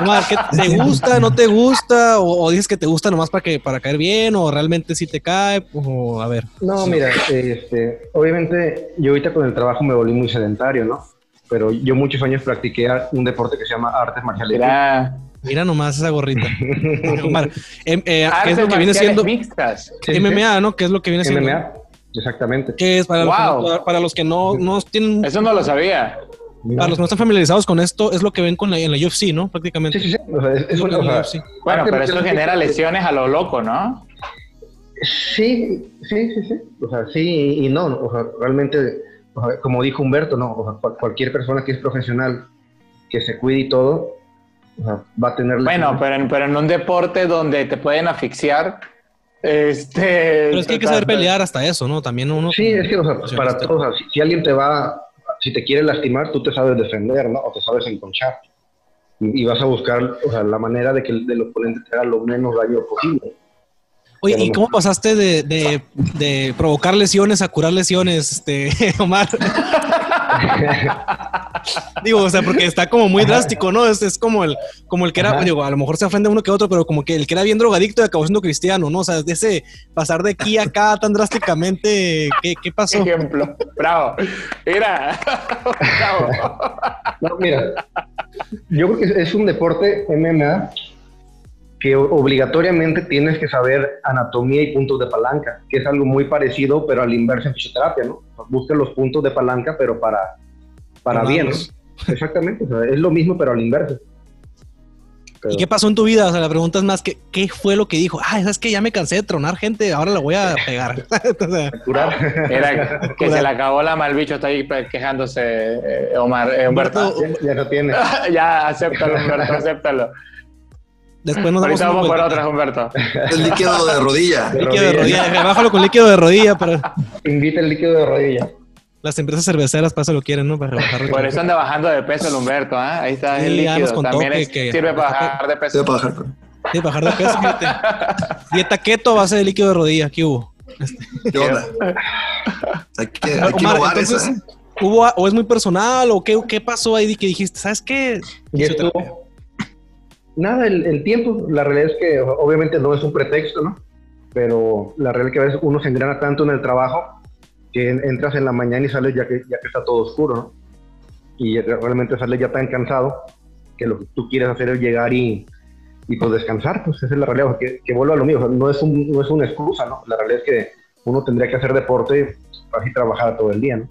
Omar, ¿qué te gusta, no te gusta? O, dices que te gusta nomás para, que, para caer bien? ¿O realmente sí te cae? O, a ver. No, mira, este, obviamente yo ahorita con el trabajo me volví muy sedentario, ¿no? Pero yo muchos años practiqué un deporte que se llama artes marciales. Mira, mira nomás esa gorrita. Em, eh, ¿qué es lo que viene siendo? Mixtas. MMA, ¿no? ¿Qué es lo que viene siendo? MMA, exactamente. ¿Qué es para, los, que, para los que no, no tienen... Eso no lo sabía. Para los que no están familiarizados con esto, es lo que ven con la, en la UFC, ¿no? Prácticamente. Sí, sí, sí. O sea, es, una, Bueno, pero eso genera lesiones a lo loco, ¿no? Sí, sí, sí, sí. O sea, sí y no. O sea, realmente como dijo Humberto, no, cualquier persona que es profesional, que se cuide y todo, va a tener... Bueno, pero en, pero en un deporte donde te pueden asfixiar, este... Pero es que hay que saber pelear hasta eso, ¿no? También uno... Sí, es que para todos, si, alguien te va, si te quiere lastimar, tú te sabes defender, ¿no? O te sabes enconchar. y, vas a buscar o sea, la manera de que el del oponente te haga lo menos daño posible. Oye, ¿y cómo pasaste de, de, de, provocar lesiones a curar lesiones, este, Omar? digo, o sea, porque está como muy drástico, ¿no? Es, es como el, como el que era, digo, a lo mejor se ofende uno que otro, pero como que el que era bien drogadicto y acabó siendo cristiano, ¿no? O sea, de ese pasar de aquí a acá tan drásticamente, ¿qué, qué pasó? Ejemplo, bravo. Mira, bravo. No, mira, yo creo que es un deporte MMA que obligatoriamente tienes que saber anatomía y puntos de palanca, que es algo muy parecido, pero al inverso en fisioterapia, ¿no? Busca los puntos de palanca, pero para, para bien, ¿no? Exactamente, es lo mismo, pero al inverso. ¿Y qué pasó en tu vida? O sea, la pregunta es más que, ¿qué fue lo que dijo? Ah, es que ya me cansé de tronar gente, ahora la voy a pegar. Era que se le acabó la mal bicho, está ahí quejándose eh, Omar. Eh, Humberto. Ya, ya, lo tiene. ya, acéptalo, Humberto, acéptalo. Después nos Ahorita vamos por otras, Humberto. El líquido de rodilla. líquido de rodilla. Bájalo con líquido de rodilla. Para... Invita el líquido de rodilla. Las empresas cerveceras para eso lo quieren, ¿no? Para rebajar. Por eso anda bajando de peso el Humberto, ¿ah? Ahí está el líquido. También sirve para bajar de peso. Sirve para bajar. Sí, bajar de peso, fíjate. Dieta keto a base de líquido de rodilla. ¿Qué hubo? ¿Qué onda? Hay que, hay que Omar, entonces, ¿eh? ¿Hubo, o es muy personal, o qué, qué pasó ahí que dijiste, ¿sabes qué? Y nada, el, tiempo, la realidad es que obviamente no es un pretexto, ¿no? Pero la realidad es que a veces uno se engrana tanto en el trabajo que entras en la mañana y sales ya que, ya que está todo oscuro, ¿no? Y realmente sales ya tan cansado que lo que tú quieres hacer es llegar y, y pues descansar, pues esa es la realidad, que, que vuelva a lo mío, no, es un, no es una excusa, ¿no? La realidad es que uno tendría que hacer deporte para así trabajar todo el día, ¿no?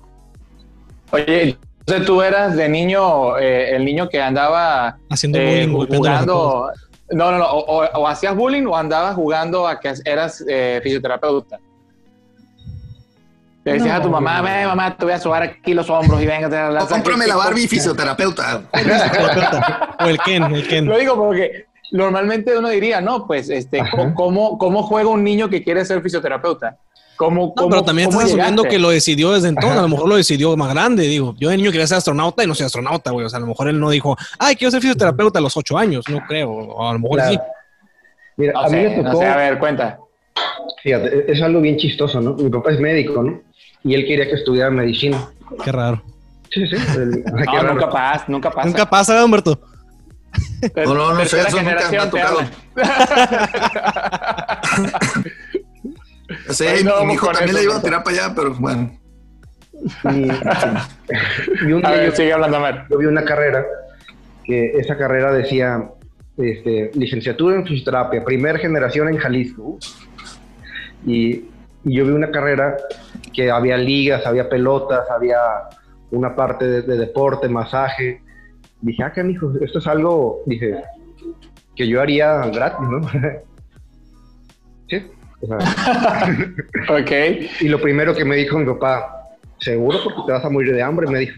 Oye, entonces tú eras de niño, eh, el niño que andaba haciendo eh, bullying, jugando. No, no, no. O, hacías bullying o andabas jugando a que eras eh, fisioterapeuta. Le decías a tu mamá, ve, mamá, te voy a sobar aquí los hombros y venga a la. O cómprame la Barbie fisioterapeuta. o el Ken, el Ken. Lo digo porque normalmente uno diría, no, pues, este, ¿cómo, ¿cómo juega un niño que quiere ser fisioterapeuta? ¿Cómo, no, pero también estás asumiendo que lo decidió desde entonces. A lo mejor lo decidió más grande. Digo, yo de niño quería ser astronauta y no soy astronauta, güey. O sea, a lo mejor él no dijo, ay, quiero ser fisioterapeuta a los ocho años. No creo. O a lo mejor sí. Mira, a mí me tocó. a ver, cuenta. Fíjate, es algo bien chistoso, ¿no? Mi papá es médico, ¿no? Y él quería que estudiara medicina. Qué raro. Sí, sí. no, nunca pasa, nunca pasa. Nunca pasa, Humberto. no, no, no sé, eso nunca me ha tocado. Sí, mi hijo también le iba a tirar para allá, pero bueno. Y, un día yo, sigue hablando mal. Yo vi una carrera que esa carrera decía este, licenciatura en fisioterapia, primera generación en Jalisco. Y, yo vi una carrera que había ligas, había pelotas, había una parte de, deporte, masaje. Dije, ah, qué hijo, esto es algo, dije, que yo haría gratis, ¿no? sí. ok. Y lo primero que me dijo mi papá, seguro porque te vas a morir de hambre, me dijo.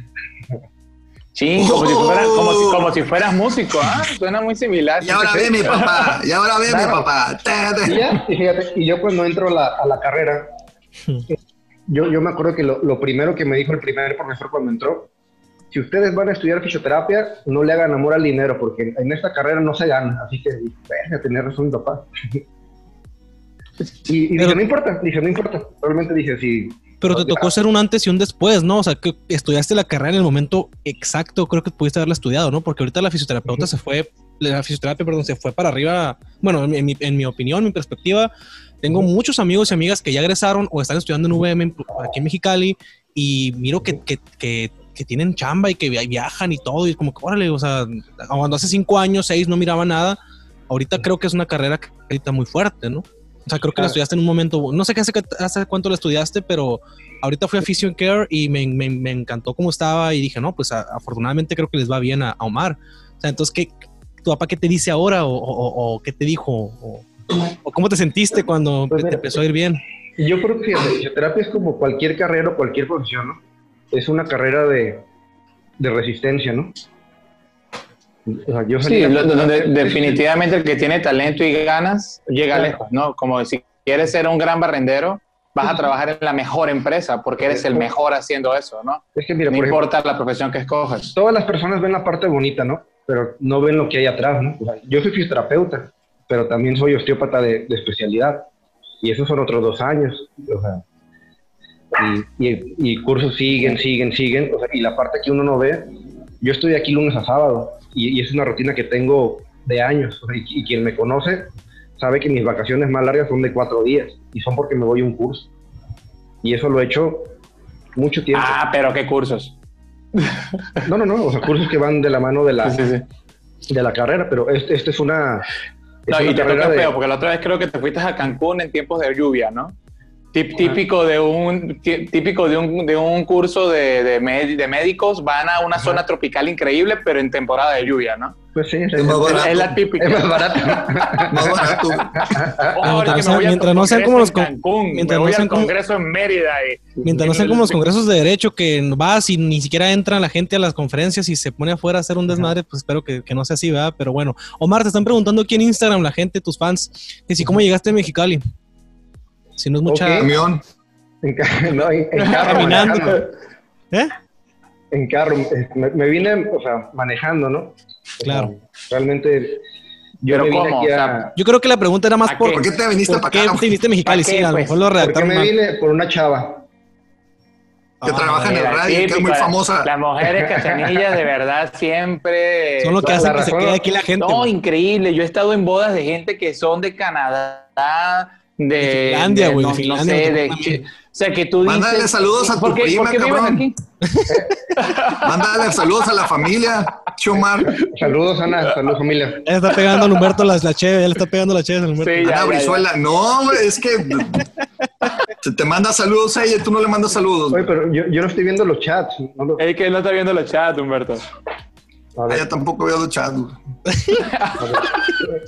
Sí, como, si, fueras músico, ¿ah? Suena muy similar. Y ahora ve mi papá, y ahora ve mi papá. Y, yo cuando entro a la, carrera, yo, yo me acuerdo que lo, primero que me dijo el primer profesor cuando entró, si ustedes van a estudiar fisioterapia, no le hagan amor al dinero, porque en esta carrera no se gana. Así que, a tener razón mi papá. Y, dije, no importa, dije, no importa. Realmente dije, sí. Pero te tocó ser un antes y un después, ¿no? O sea, que estudiaste la carrera en el momento exacto, creo que pudiste haberla estudiado, ¿no? Porque ahorita la fisioterapeuta se fue, la fisioterapia, perdón, se fue para arriba. Bueno, en mi, en mi opinión, mi perspectiva, tengo muchos amigos y amigas que ya egresaron o están estudiando en VM aquí en Mexicali y miro que, que, que, que tienen chamba y que viajan y todo. Y es como que, órale, o sea, cuando hace cinco años, seis, no miraba nada, ahorita creo que es una carrera que ahorita muy fuerte, ¿no? O sea, creo que la estudiaste en un momento, no sé qué hace, hace cuánto la estudiaste, pero ahorita fui a Fission Care y me, me, me encantó cómo estaba y dije, no, pues afortunadamente creo que les va bien a, Omar. O sea, entonces, ¿qué, ¿tu papá qué te dice ahora o, o, qué te dijo? O, cómo te sentiste cuando pues te empezó a ir bien? Yo creo que la fisioterapia es como cualquier carrera o cualquier profesión, ¿no? Es una carrera de, de resistencia, ¿no? Sí, donde definitivamente el que tiene talento y ganas llega lejos, ¿no? Como si quieres ser un gran barrendero, vas a trabajar en la mejor empresa porque eres el mejor haciendo eso, ¿no? Es que mira, no importa la profesión que escojas. Todas las personas ven la parte bonita, ¿no? pero no ven lo que hay atrás, ¿no? yo soy fisioterapeuta, pero también soy osteópata de, especialidad, y esos son otros dos años, o sea, y, cursos siguen, siguen, siguen, y la parte que uno no ve, yo estoy aquí lunes a sábado, y, es una rutina que tengo de años, y, quien me conoce sabe que mis vacaciones más largas son de cuatro días, y son porque me voy a un curso, y eso lo he hecho mucho tiempo. Ah, pero ¿qué cursos? No, no, no, o sea, cursos que van de la mano de la, De la carrera, pero este, este es una... no, y te toca feo, porque la otra vez creo que te fuiste a Cancún en tiempos de lluvia, ¿no? Típico de un, típico de un, de un curso de, de, de médicos, van a una zona tropical increíble, pero en temporada de lluvia, ¿no? Pues sí, es, más barato. es la típica. Es más barato. más barato. mientras, no sean como los Cancún, mientras no sean congreso en Mérida. mientras no sean como los congresos de derecho que vas y ni siquiera entra la gente a las conferencias y se pone afuera a hacer un desmadre, pues espero que, que, no sea así, ¿verdad? Pero bueno, Omar, te están preguntando aquí en Instagram la gente, tus fans, que si cómo llegaste a Mexicali. Si no es mucha. Camión. En, no, en, carro. Caminando. ¿Eh? En carro. Eh, me, vine, o sea, manejando, ¿no? Claro. realmente. Yo, ¿Pero me vine O a, sea, Yo creo que la pregunta era más por. ¿Por qué te viniste ¿Por para qué acá? te viniste a qué, Sí, a lo pues? mejor lo porque redactaron me vine por una chava. Que Ah, trabaja en el radio, que es muy famosa. Las mujeres casanillas de verdad siempre. Son lo que hacen que se quede aquí la gente. No, increíble. Yo he estado en bodas de gente que son de Canadá, de, De Finlandia, güey, no, no sé, de O sea, que tú dices... Mándale saludos a tu ¿por qué, prima, ¿por qué vives cabrón? aquí? Mándale saludos a la familia, Chumar. Saludos, Ana. Saludos, familia. Ya le está pegando al Humberto la, la cheve, ya le está pegando la cheve al Humberto. Sí, ya, Ana ya, Brizuela. No, güey, es que se te manda saludos a ella y tú no le mandas saludos. Oye, pero yo, yo no estoy viendo los chats. No lo- Es que él no está viendo los chats, Humberto. Ah, Ella tampoco veo los chats, güey.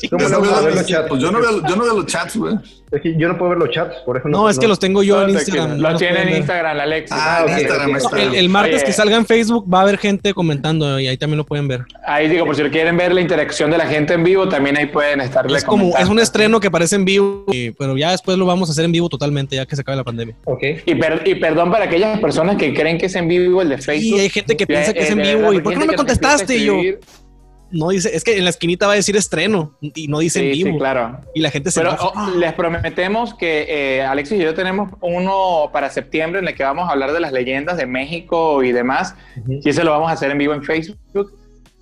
¿Cómo Yo no veo- los chats? Yo no veo, yo no veo los chats, güey. Es que yo no puedo ver los chats, por eso no. No, es que los tengo yo en Instagram. los tiene en. Instagram, Alexis. Ah, ok, en Instagram, ok. está. El, martes que salga en Facebook va a haber gente comentando y ahí también lo pueden ver. Ahí digo, por si quieren ver la interacción de la gente en vivo, también ahí pueden estarle Es como, es un estreno que parece en vivo, pero ya después lo vamos a hacer en vivo totalmente, ya que se acabe la pandemia. Ok. Y, per- y perdón para aquellas personas que creen que es en vivo el de Facebook. Y hay gente que piensa que es Eh, en de vivo verdad, y ¿por qué no me contestaste? Y yo, escribir. no dice, es que en la esquinita va a decir estreno y no dice en Sí, vivo. sí, claro. Y la gente se Pero oh, les prometemos que eh, Alexis y yo tenemos uno para septiembre en el que vamos a hablar de las leyendas de México y demás. Y ese lo vamos a hacer en vivo en Facebook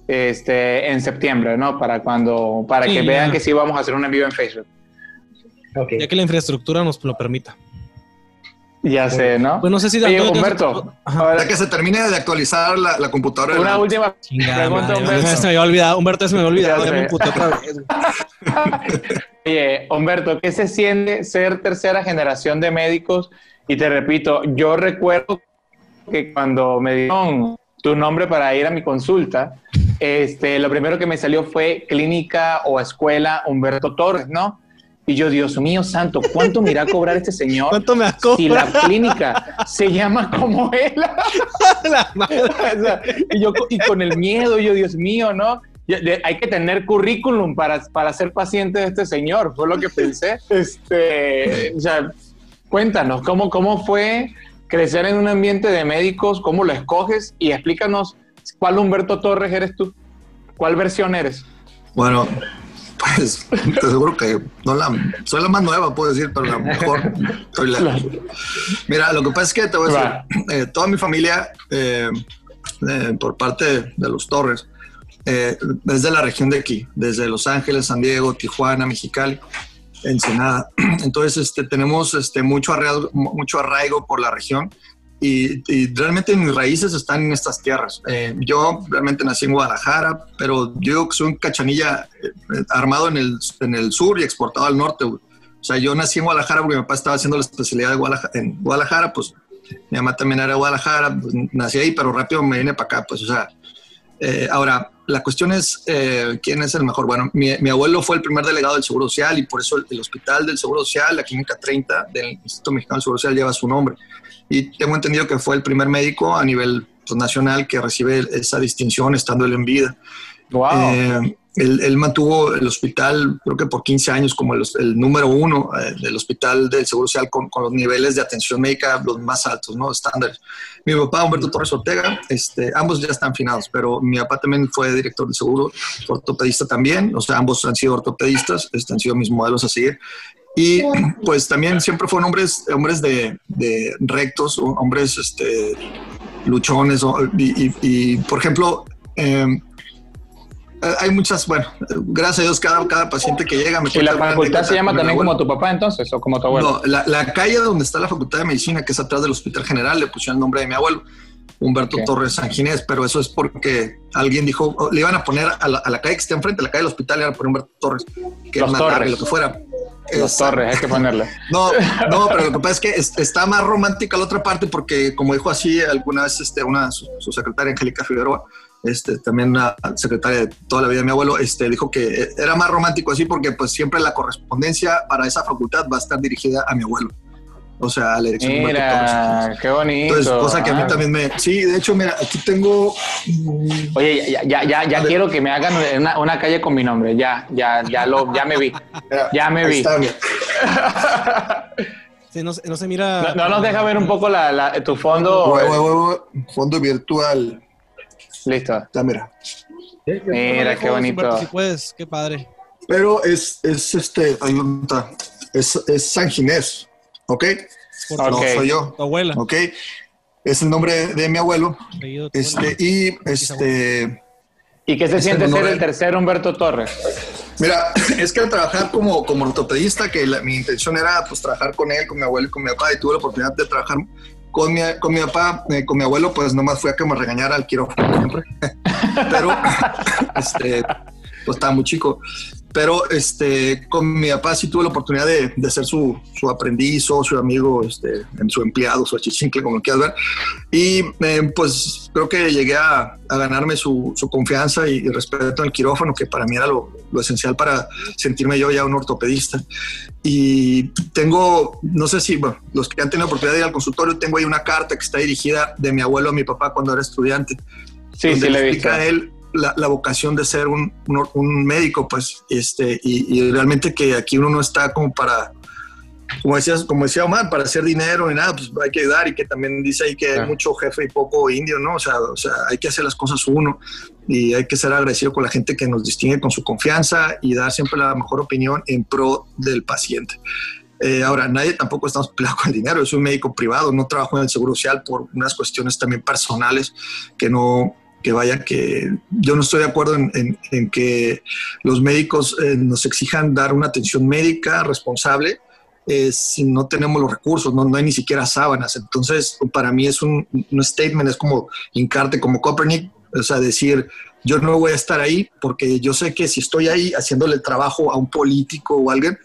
este, en septiembre, ¿no? Para cuando, para Sí, que ya. vean que sí vamos a hacer un en vivo en Facebook. Ok. ya que la infraestructura nos lo permita. Ya sé, ¿no? Pues no sé si Oye, Humberto, ahora, Ya que se termine de actualizar la, la computadora. de una la- última pregunta, Humberto. se me había olvidado. Humberto se me había olvidado. Ya Ya me sé. emputé otra vez. güey. Oye, Humberto, ¿qué se siente ser tercera generación de médicos? Y te repito, yo recuerdo que cuando me dieron tu nombre para ir a mi consulta, este, lo primero que me salió fue clínica o escuela Humberto Torres, ¿no? Y yo, Dios mío santo, ¿cuánto me irá a cobrar este señor? ¿Cuánto me has Si la clínica se llama como él. La madre. O sea, y yo y con el miedo, yo, Dios mío, ¿no? Hay que tener currículum para, para ser paciente de este señor, fue lo que pensé. Este, o sea, cuéntanos, ¿cómo, ¿cómo fue crecer en un ambiente de médicos? ¿Cómo lo escoges? Y explícanos, ¿cuál Humberto Torres eres tú? ¿Cuál versión eres? Bueno, pues te aseguro que no la, soy la más nueva, puedo decir, pero la mejor. Soy la- Mira, lo que pasa es que te voy a decir, eh, toda mi familia, eh, eh, por parte de los Torres, eh, es de la región de aquí, desde Los Ángeles, San Diego, Tijuana, Mexicali, Ensenada. Entonces, este, tenemos este, mucho, arraigo, mucho arraigo por la región y, realmente mis raíces están en estas tierras. Eh, yo realmente nací en Guadalajara, pero yo soy un cachanilla eh, armado en el, en el sur y exportado al norte. O sea, yo nací en Guadalajara porque mi papá estaba haciendo la especialidad de Guadalajara, en Guadalajara, pues mi mamá también era de Guadalajara, pues, nací ahí, pero rápido me vine para acá, pues, o sea, eh, ahora, la cuestión es eh, quién es el mejor. Bueno, mi, mi, abuelo fue el primer delegado del Seguro Social y por eso el, el, Hospital del Seguro Social, la Clínica 30 del Instituto Mexicano del Seguro Social lleva su nombre. Y tengo entendido que fue el primer médico a nivel pues, nacional que recibe esa distinción estando él en vida. Wow. Eh, él, mantuvo el hospital, creo que por 15 años, como el, número uno eh, del hospital del Seguro Social con, los niveles de atención médica los más altos, ¿no? Estándares. Mi papá, Humberto Torres Ortega, este, ambos ya están finados, pero mi papá también fue director del seguro, ortopedista también, o sea, ambos han sido ortopedistas, este, han sido mis modelos a seguir. Y pues también siempre fueron hombres, hombres de, de rectos, hombres este, luchones. Y, por ejemplo, eh, hay muchas, bueno, gracias a Dios, cada, cada paciente que llega me ¿Y la facultad se llama también como tu papá entonces o como tu abuelo? No, la, calle donde está la facultad de medicina, que es atrás del Hospital General, le pusieron el nombre de mi abuelo, Humberto Torres Sanginés, pero eso es porque alguien dijo, le iban a poner a la, calle que está enfrente, a la calle del hospital, le iban a poner Humberto Torres, que Los es Torres. lo que fuera. Los Torres, hay que ponerle. No, no, pero lo que pasa es que está más romántica la otra parte porque, como dijo así alguna vez este, una, su, su secretaria Angélica Figueroa, este, también una secretaria de toda la vida de mi abuelo, este, dijo que era más romántico así porque pues siempre la correspondencia para esa facultad va a estar dirigida a mi abuelo. O sea, la dirección Mira, qué bonito. Entonces, cosa que a mí ah. también me... Sí, de hecho, mira, aquí tengo... Oye, ya, ya, ya, ya quiero que me hagan una, una, calle con mi nombre. Ya, ya, ya, lo, ya me vi. Ya me vi. Está, sí, no, no, se mira... No, nos deja ver un poco la, la tu fondo... fondo virtual. Listo. Ya, mira. Mira, qué bonito. si puedes, qué padre. Pero es, es este, ahí está. Es, es San Ginés, ¿ok? No soy yo. Tu abuela. ¿Ok? Es el nombre de mi abuelo. Este, y este. ¿Y qué se siente ser el tercer Humberto Torres? Mira, es que al trabajar como, como ortopedista, que mi intención era pues trabajar con él, con mi abuelo y con mi papá, y tuve la oportunidad de trabajar con mi, con mi papá, eh, con mi abuelo, pues nomás fue a que me regañara al quirófano siempre. Pero, este, pues estaba muy chico. Pero este, con mi papá sí tuve la oportunidad de, de ser su, su aprendiz o su amigo, este, su empleado, su achichincle, como lo quieras ver. Y eh, pues creo que llegué a, a ganarme su, su, confianza y, respeto en el quirófano, que para mí era lo, lo, esencial para sentirme yo ya un ortopedista. Y tengo, no sé si bueno, los que han tenido oportunidad de ir al consultorio, tengo ahí una carta que está dirigida de mi abuelo a mi papá cuando era estudiante. Sí, sí, le explica a él la, la, vocación de ser un, un, un, médico, pues, este, y, y realmente que aquí uno no está como para como decías, como decía Omar, para hacer dinero y nada, pues hay que ayudar y que también dice ahí que hay mucho jefe y poco indio, ¿no? O sea, o sea, hay que hacer las cosas uno y hay que ser agradecido con la gente que nos distingue con su confianza y dar siempre la mejor opinión en pro del paciente. Eh, ahora, nadie tampoco estamos peleados con el dinero, yo soy un médico privado, no trabajo en el Seguro Social por unas cuestiones también personales que no, que vaya que yo no estoy de acuerdo en, que los médicos eh, nos exijan dar una atención médica responsable eh, si no tenemos los recursos, no, no hay ni siquiera sábanas. Entonces, para mí es un, un statement, es como hincarte como Copernic, o sea, decir, yo no voy a estar ahí porque yo sé que si estoy ahí haciéndole el trabajo a un político o alguien,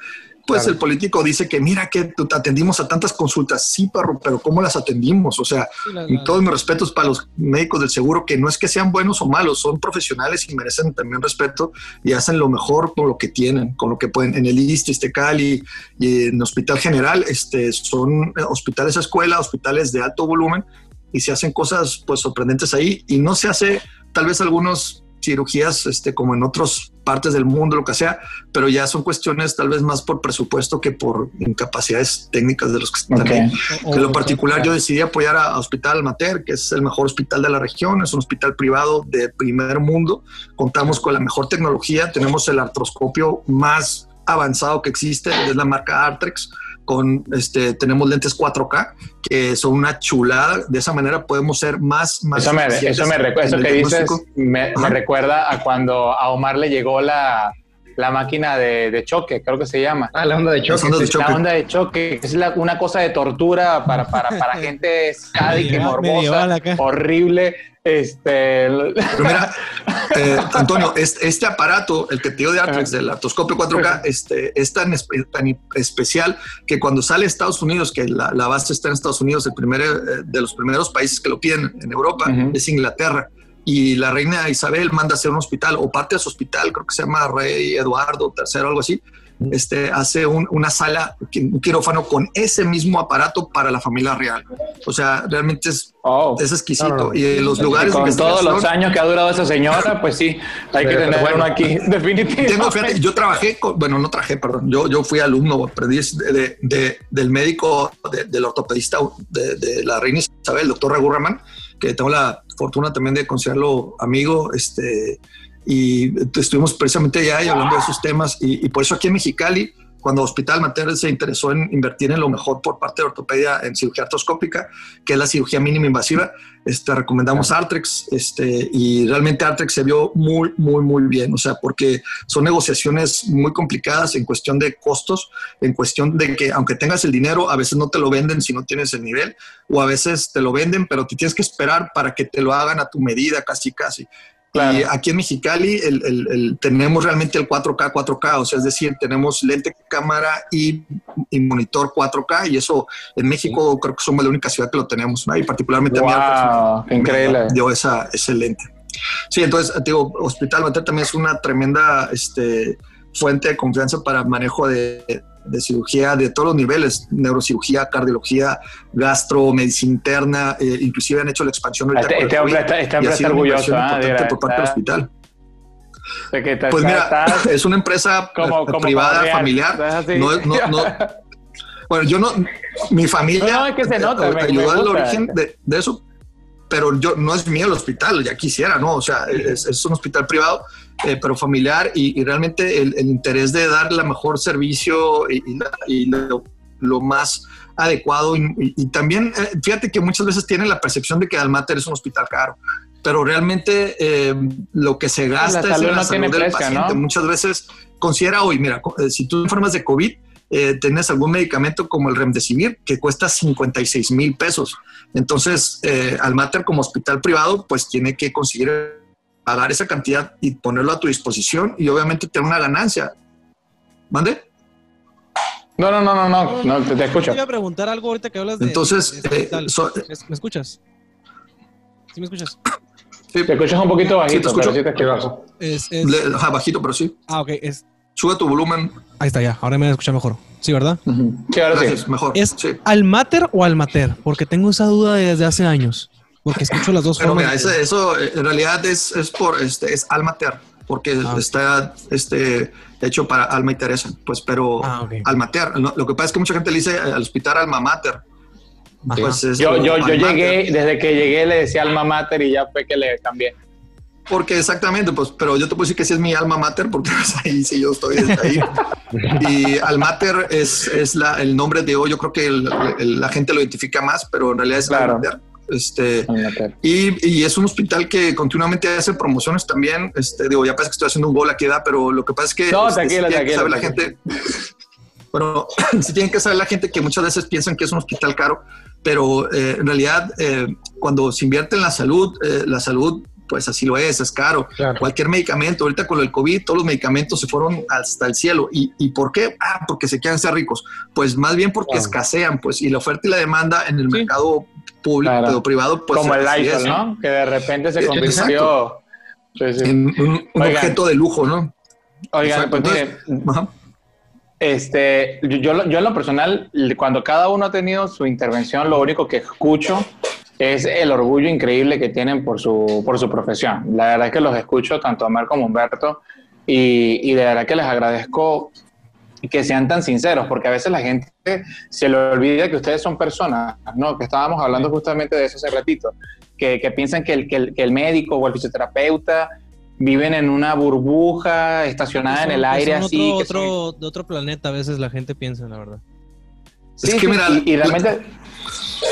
pues el político dice que mira que atendimos a tantas consultas, sí, perro, pero ¿cómo las atendimos? O sea, y todos mis respetos para los médicos del seguro, que no es que sean buenos o malos, son profesionales y merecen también respeto y hacen lo mejor con lo que tienen, con lo que pueden. En el ISTE, Istecal y, y en Hospital General, este, son hospitales a escuela, hospitales de alto volumen y se hacen cosas pues sorprendentes ahí y no se hace tal vez algunos cirugías este, como en otras partes del mundo, lo que sea, pero ya son cuestiones tal vez más por presupuesto que por incapacidades técnicas de los que están ahí. En lo particular, yo decidí apoyar a Hospital Almater, que es el mejor hospital de la región, es un hospital privado de primer mundo. Contamos con la mejor tecnología, tenemos el artroscopio más avanzado que existe, es la marca Artrex con este tenemos lentes 4K que son una chulada. De esa manera podemos ser más más eso me, eso me recuerda eso que dices me, me, recuerda a cuando a Omar le llegó la, la máquina de, de, choque creo que se llama. Ah la onda de choque, de choque. la onda de choque es la, una cosa de tortura para, para, para gente sádica morbosa horrible este... mira, eh, Antonio, este, este, aparato, el que te dio de Artrex, del artoscopio 4K, este, es tan, tan, especial que cuando sale a Estados Unidos, que la, la, base está en Estados Unidos, el primer, eh, de los primeros países que lo piden en Europa es Inglaterra. Y la reina Isabel manda a hacer un hospital, o parte de su hospital, creo que se llama Rey Eduardo III, algo así, este, hace una sala, un quirófano con ese mismo aparato para la familia real. O sea, realmente es, oh. es exquisito. Y en los lugares... con todos los años que ha durado esa señora, pues sí, hay que tener uno aquí, definitivamente. yo trabajé, con, bueno, no trabajé, perdón, yo, yo fui alumno, aprendiz de, de, del médico, del ortopedista de, la reina Isabel, el doctor Ragurraman, que tengo la fortuna también de considerarlo amigo, este, y estuvimos precisamente allá y hablando de esos temas y, por eso aquí en Mexicali cuando Hospital Mater se interesó en invertir en lo mejor por parte de ortopedia en cirugía artroscópica, que es la cirugía mínima invasiva, este, recomendamos Artrex este, y realmente Artrex se vio muy, muy, muy bien, o sea, porque son negociaciones muy complicadas en cuestión de costos, en cuestión de que aunque tengas el dinero, a veces no te lo venden si no tienes el nivel, o a veces te lo venden, pero te tienes que esperar para que te lo hagan a tu medida, casi, casi. Y aquí en Mexicali el, tenemos realmente el 4K, 4K, o sea, es decir, tenemos lente, cámara y, monitor 4K y eso en México creo que somos la única ciudad que lo tenemos, ¿no? y particularmente a mí increíble. dio esa, ese lente. Sí, entonces, digo, Hospital Mater también es una tremenda este, fuente de confianza para manejo de, de cirugía de todos los niveles, neurocirugía, cardiología, gastro, medicina interna, eh, inclusive han hecho la expansión. Este, este hombre está, este hombre está orgulloso ¿ah? por parte del hospital. pues mira, es una empresa privada, familiar. No, no, no, bueno, yo no, mi familia no, es que se nota, ayudó al origen de, de, eso, pero yo no es mío el hospital, ya quisiera, ¿no? O sea, es, es un hospital privado eh, pero familiar y, realmente el, interés de dar el mejor servicio y, lo, más adecuado. Y, también, eh, fíjate que muchas veces tienen la percepción de que Almater es un hospital caro, pero realmente eh, lo que se gasta es en la salud del paciente. Muchas veces considera hoy, mira, si tú enfermas de COVID, tienes algún medicamento como el Remdesivir que cuesta 56 mil pesos. Entonces, Almater como hospital privado, pues tiene que conseguir pagar esa cantidad y ponerlo a tu disposición y obviamente tener una ganancia. ¿Mande? No, no, no, no, no, no, te, escucho. Te a preguntar algo ahorita que hablas de. Entonces, eh, ¿Me escuchas? ¿Sí me escuchas? Sí. Te escuchas un poquito bajito, pero sí te escucho. Es, bajito, pero sí. Ah, ok. Es... Sube tu volumen. Ahí está, ya. Ahora me escucha mejor. Sí, ¿verdad? Sí, ahora sí. Mejor. ¿Es Almater o Almater? Porque tengo esa duda desde hace años. Porque escucho las dos Pero mira, eso, eh, en realidad es, es por este es alma ter, porque ah, está este hecho para alma y Teresa, pues, pero ah, alma ter. Lo que pasa es que mucha gente le dice al hospital alma mater. Pues yo, yo, yo llegué, desde que llegué le decía alma mater y ya fue que le cambié. Porque exactamente, pues, pero yo te puedo decir que sí es mi alma mater, porque pues, ahí sí yo estoy ahí. y almater es, es la, el nombre de hoy, yo creo que la gente lo identifica más, pero en realidad es claro. almater. Este, y, es un hospital que continuamente hace promociones también. Este, digo, ya parece que estoy haciendo un gol aquí, da, pero lo que pasa es que, no, este, la gente. Bueno, si tienen que saber la gente que muchas veces piensan que es un hospital caro, pero eh, en realidad eh, cuando se invierte en la salud, eh, la salud pues así lo es, es caro. Cualquier medicamento, ahorita con el COVID, todos los medicamentos se fueron hasta el cielo. ¿Y, y por qué? Ah, porque se quieran ser ricos. Pues más bien porque escasean, pues, y la oferta y la demanda en el mercado público o privado, pues. Como el iPhone, ¿no? Que de repente se convirtió en un, objeto de lujo, ¿no? Oigan, pues este, yo, yo en lo personal, cuando cada uno ha tenido su intervención, lo único que escucho es el orgullo increíble que tienen por su, por su profesión. La verdad es que los escucho tanto a Mar como a Humberto y, y de verdad que les agradezco que sean tan sinceros, porque a veces la gente se le olvida que ustedes son personas, ¿no? Que estábamos hablando justamente de eso hace ratito, que, que piensan que el, que el, médico o el fisioterapeuta viven en una burbuja estacionada en el aire así. Otro, de otro planeta a veces la gente piensa, la verdad. Sí, es que mira, y, realmente...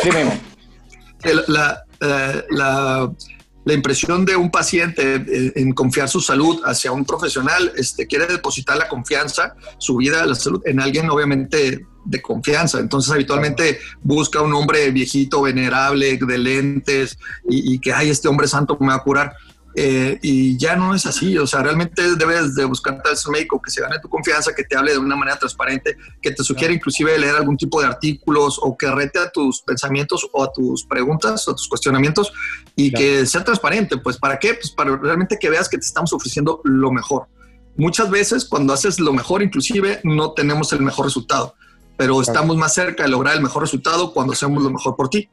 Dime la, la, la, impresión de un paciente en confiar su salud hacia un profesional, este, quiere depositar la confianza, su vida, la salud, en alguien obviamente de confianza. Entonces habitualmente busca un hombre viejito, venerable, de lentes y, y que, ay, este hombre santo me va a curar. Eh, y ya no es así, o sea, realmente debes de buscar tal médico que se gane tu confianza, que te hable de una manera transparente, que te sugiera inclusive leer algún tipo de artículos o que rete a tus pensamientos o a tus preguntas o a tus cuestionamientos y que sea transparente, pues ¿para qué? Pues para realmente que veas que te estamos ofreciendo lo mejor. muchas veces cuando haces lo mejor, inclusive, no tenemos el mejor resultado, pero estamos más cerca de lograr el mejor resultado cuando hacemos lo mejor por ti.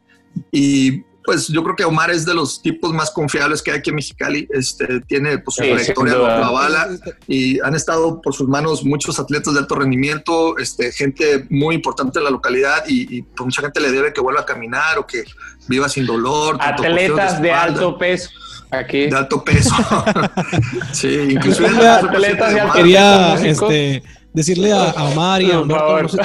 Y pues yo creo que Omar es de los tipos más confiables que hay aquí en Mexicali. Este, tiene pues, su trayectoria, lo, avala y han estado por sus manos muchos atletas de alto rendimiento, este, gente muy importante de la localidad y, pues, mucha gente le debe que vuelva a caminar o que viva sin dolor. Atletas de, alto peso. Aquí. De alto peso. sí, inclusive atletas de alto peso. Quería, este, decirle a, Omar y a Humberto,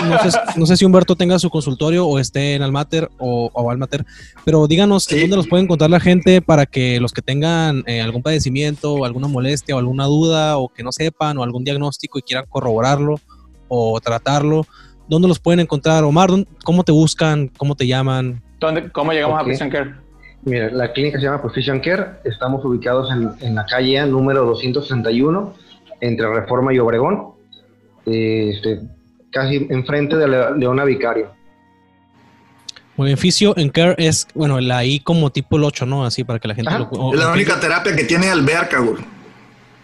no sé, si Humberto tenga su consultorio o esté en Almater o, o Almater, pero díganos dónde los puede encontrar la gente para que los que tengan eh, algún padecimiento o alguna molestia o alguna duda o que no sepan o algún diagnóstico y quieran corroborarlo o tratarlo, ¿dónde los pueden encontrar? Omar, ¿cómo te buscan? ¿Cómo te llaman? ¿Dónde, ¿Cómo llegamos a Precision Care? Mira, la clínica se llama Precision Care, estamos ubicados en, en la calle número 261 entre Reforma y Obregón este, casi enfrente de Leona Vicario. Beneficio en Care es, bueno, la I como tipo el 8, ¿no? Así para que la gente lo... Es la única terapia que tiene alberca, güey.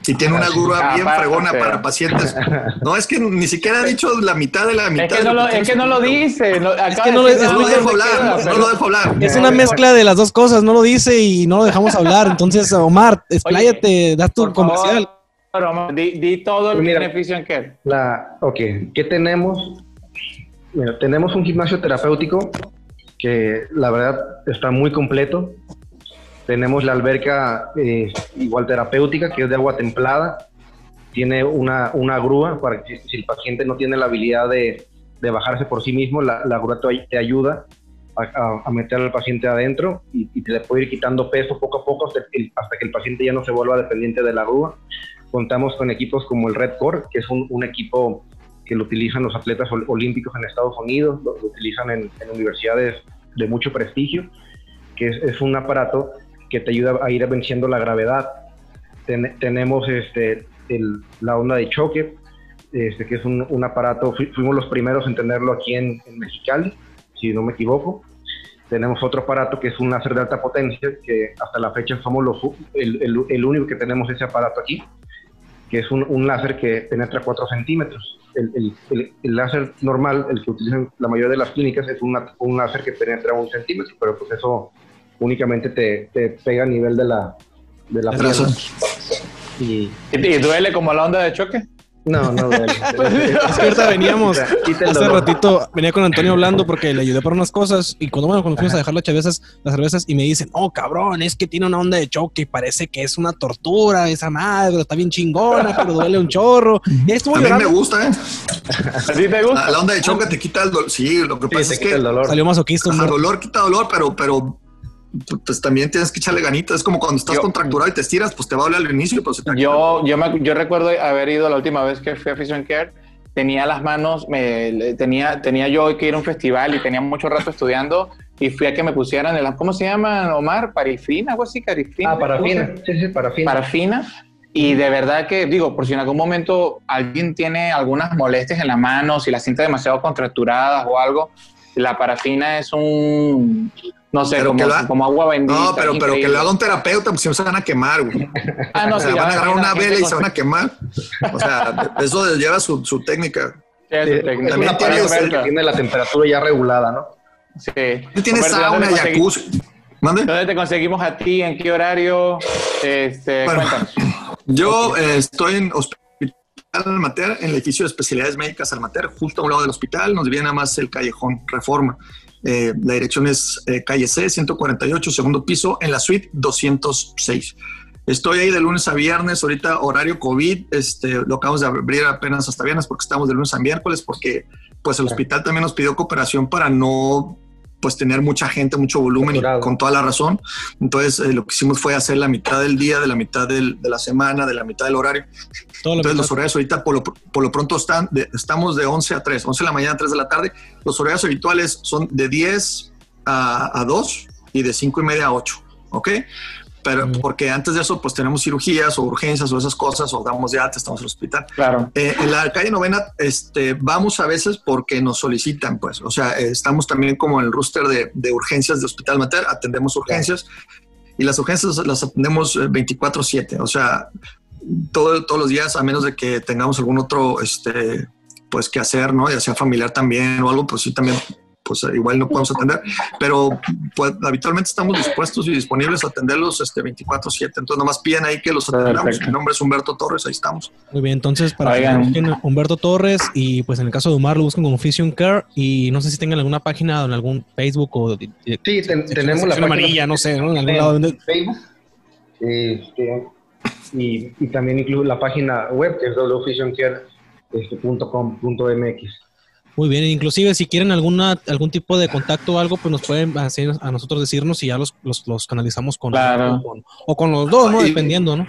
Y tiene una grúa bien fregona para pacientes. No, es que ni siquiera ha dicho la mitad de la mitad. Es que no, lo, es que no lo dice. No, es que no, lo, dejo hablar. no lo dejo hablar. Es una mezcla de las dos cosas. No lo dice y no lo dejamos hablar. Entonces, Omar, expláyate, da tu comercial di, todo el pues beneficio en qué. La, ok, ¿qué tenemos? tenemos un gimnasio terapéutico que la verdad está muy completo. Tenemos la alberca eh, igual terapéutica, que es de agua templada. Tiene una, una grúa para que si el paciente no tiene la habilidad de, de bajarse por sí mismo, la, la grúa te, ayuda a, a, meter al paciente adentro y, y, te le puede ir quitando peso poco a poco hasta que, hasta que el paciente ya no se vuelva dependiente de la grúa. Contamos con equipos como el Red Core, que es un, equipo que lo utilizan los atletas olímpicos en Estados Unidos, lo, utilizan en, universidades de mucho prestigio, que es, un aparato que te ayuda a ir venciendo la gravedad. tenemos este, la onda de choque, este, que es un, aparato, fuimos los primeros en tenerlo aquí en, Mexicali, si no me equivoco. Tenemos otro aparato que es un láser de alta potencia, que hasta la fecha somos los, el, el único que tenemos ese aparato aquí que es un, láser que penetra 4 centímetros. El, láser normal, el que utilizan la mayoría de las clínicas, es un láser que penetra un centímetro, pero pues eso únicamente te, pega a nivel de la, de la Y, ¿Y duele como la onda de choque? No, no duele. es que ahorita veníamos, hace ratito venía con Antonio hablando porque le ayudé para unas cosas y cuando, bueno, cuando fuimos a dejar las cervezas, las cervezas y me dicen, oh cabrón, es que tiene una onda de choque y parece que es una tortura esa madre, está bien chingona, pero duele un chorro. Y a mí me gusta, ¿eh? ¿Sí te gusta? La, onda de choque te quita el dolor. Sí, lo que pasa es que el dolor. salió masoquista. El dolor quita dolor, pero, pero pues también tienes que echarle ganitas. Es como cuando estás contracturado y te estiras, pues te va a doler al inicio. Pues yo, yo, me, yo recuerdo haber ido la última vez que fui a Fusion Care, tenía las manos, me, tenía, tenía yo que ir a un festival y tenía mucho rato estudiando y fui a que me pusieran, el, ¿cómo se llama, Omar? ¿Parifina? ¿Algo así? ¿Carifina? Ah, parafina. Sí, sí, parafina. Parafina. Y de verdad que, digo, por si en algún momento alguien tiene algunas molestias en la mano, si la siente demasiado contracturada o algo, la parafina es un, no sé, como, agua bendita. No, pero, pero que le haga un terapeuta, pues si no se van a quemar, güey. Ah, no, o sea, van a agarrar una vela y se van a quemar. O sea, eso lleva su, su técnica. Sí, es técnica. También tiene, tiene la temperatura ya regulada, ¿no? Sí. Tú tienes sauna, jacuzzi. ¿Mande? ¿Dónde te conseguimos a ti? ¿En qué horario? Este, cuéntanos. Yo eh, estoy en Hospital Almater, en el edificio de especialidades médicas Almater, justo a un lado del hospital. Nos viene nada más el callejón Reforma. Eh, la dirección es eh, calle C, 148, segundo piso, en la suite 206. Estoy ahí de lunes a viernes, ahorita horario COVID, este, lo acabamos de abrir apenas hasta viernes porque estamos de lunes a miércoles, porque pues el hospital también nos pidió cooperación para no pues tener mucha gente, mucho volumen y con toda la razón. Entonces eh, lo que hicimos fue hacer la mitad del día, de la mitad de la semana, de la mitad del horario. Entonces los horarios ahorita por lo, por lo pronto están estamos de 11 a 3, 11 de la mañana a 3 de la tarde. Los horarios habituales son de 10 a, a 2 y de 5 y media a 8. ¿Ok? Pero porque antes de eso pues tenemos cirugías o urgencias o esas cosas o damos de alta, estamos en el hospital. Claro. Eh, en la calle novena este, vamos a veces porque nos solicitan, pues, o sea, estamos también como en el rooster de, de urgencias de Hospital Mater, atendemos urgencias y las urgencias las atendemos 24/7, eh, o sea, todo, todos los días, a menos de que tengamos algún otro, este, pues que hacer, ¿no? Ya sea familiar también o algo, pues sí también pues igual no podemos atender, pero pues habitualmente estamos dispuestos y disponibles a atenderlos este 24/7, entonces nomás piden ahí que los atendamos. Mi nombre es Humberto Torres, ahí estamos. Muy bien, entonces para que busquen Humberto Torres y pues en el caso de Omar lo busquen como Fusion Care y no sé si tengan alguna página o en algún Facebook o sí, tenemos la página amarilla, no sé, ¿no? en algún lado donde... Facebook este, y, y, también incluye la página web que es www.fusioncare.com.mx. Muy bien, inclusive si quieren alguna algún tipo de contacto o algo, pues nos pueden hacer a nosotros decirnos y ya los, los, canalizamos con, o con los dos, ¿no? Dependiendo, ¿no?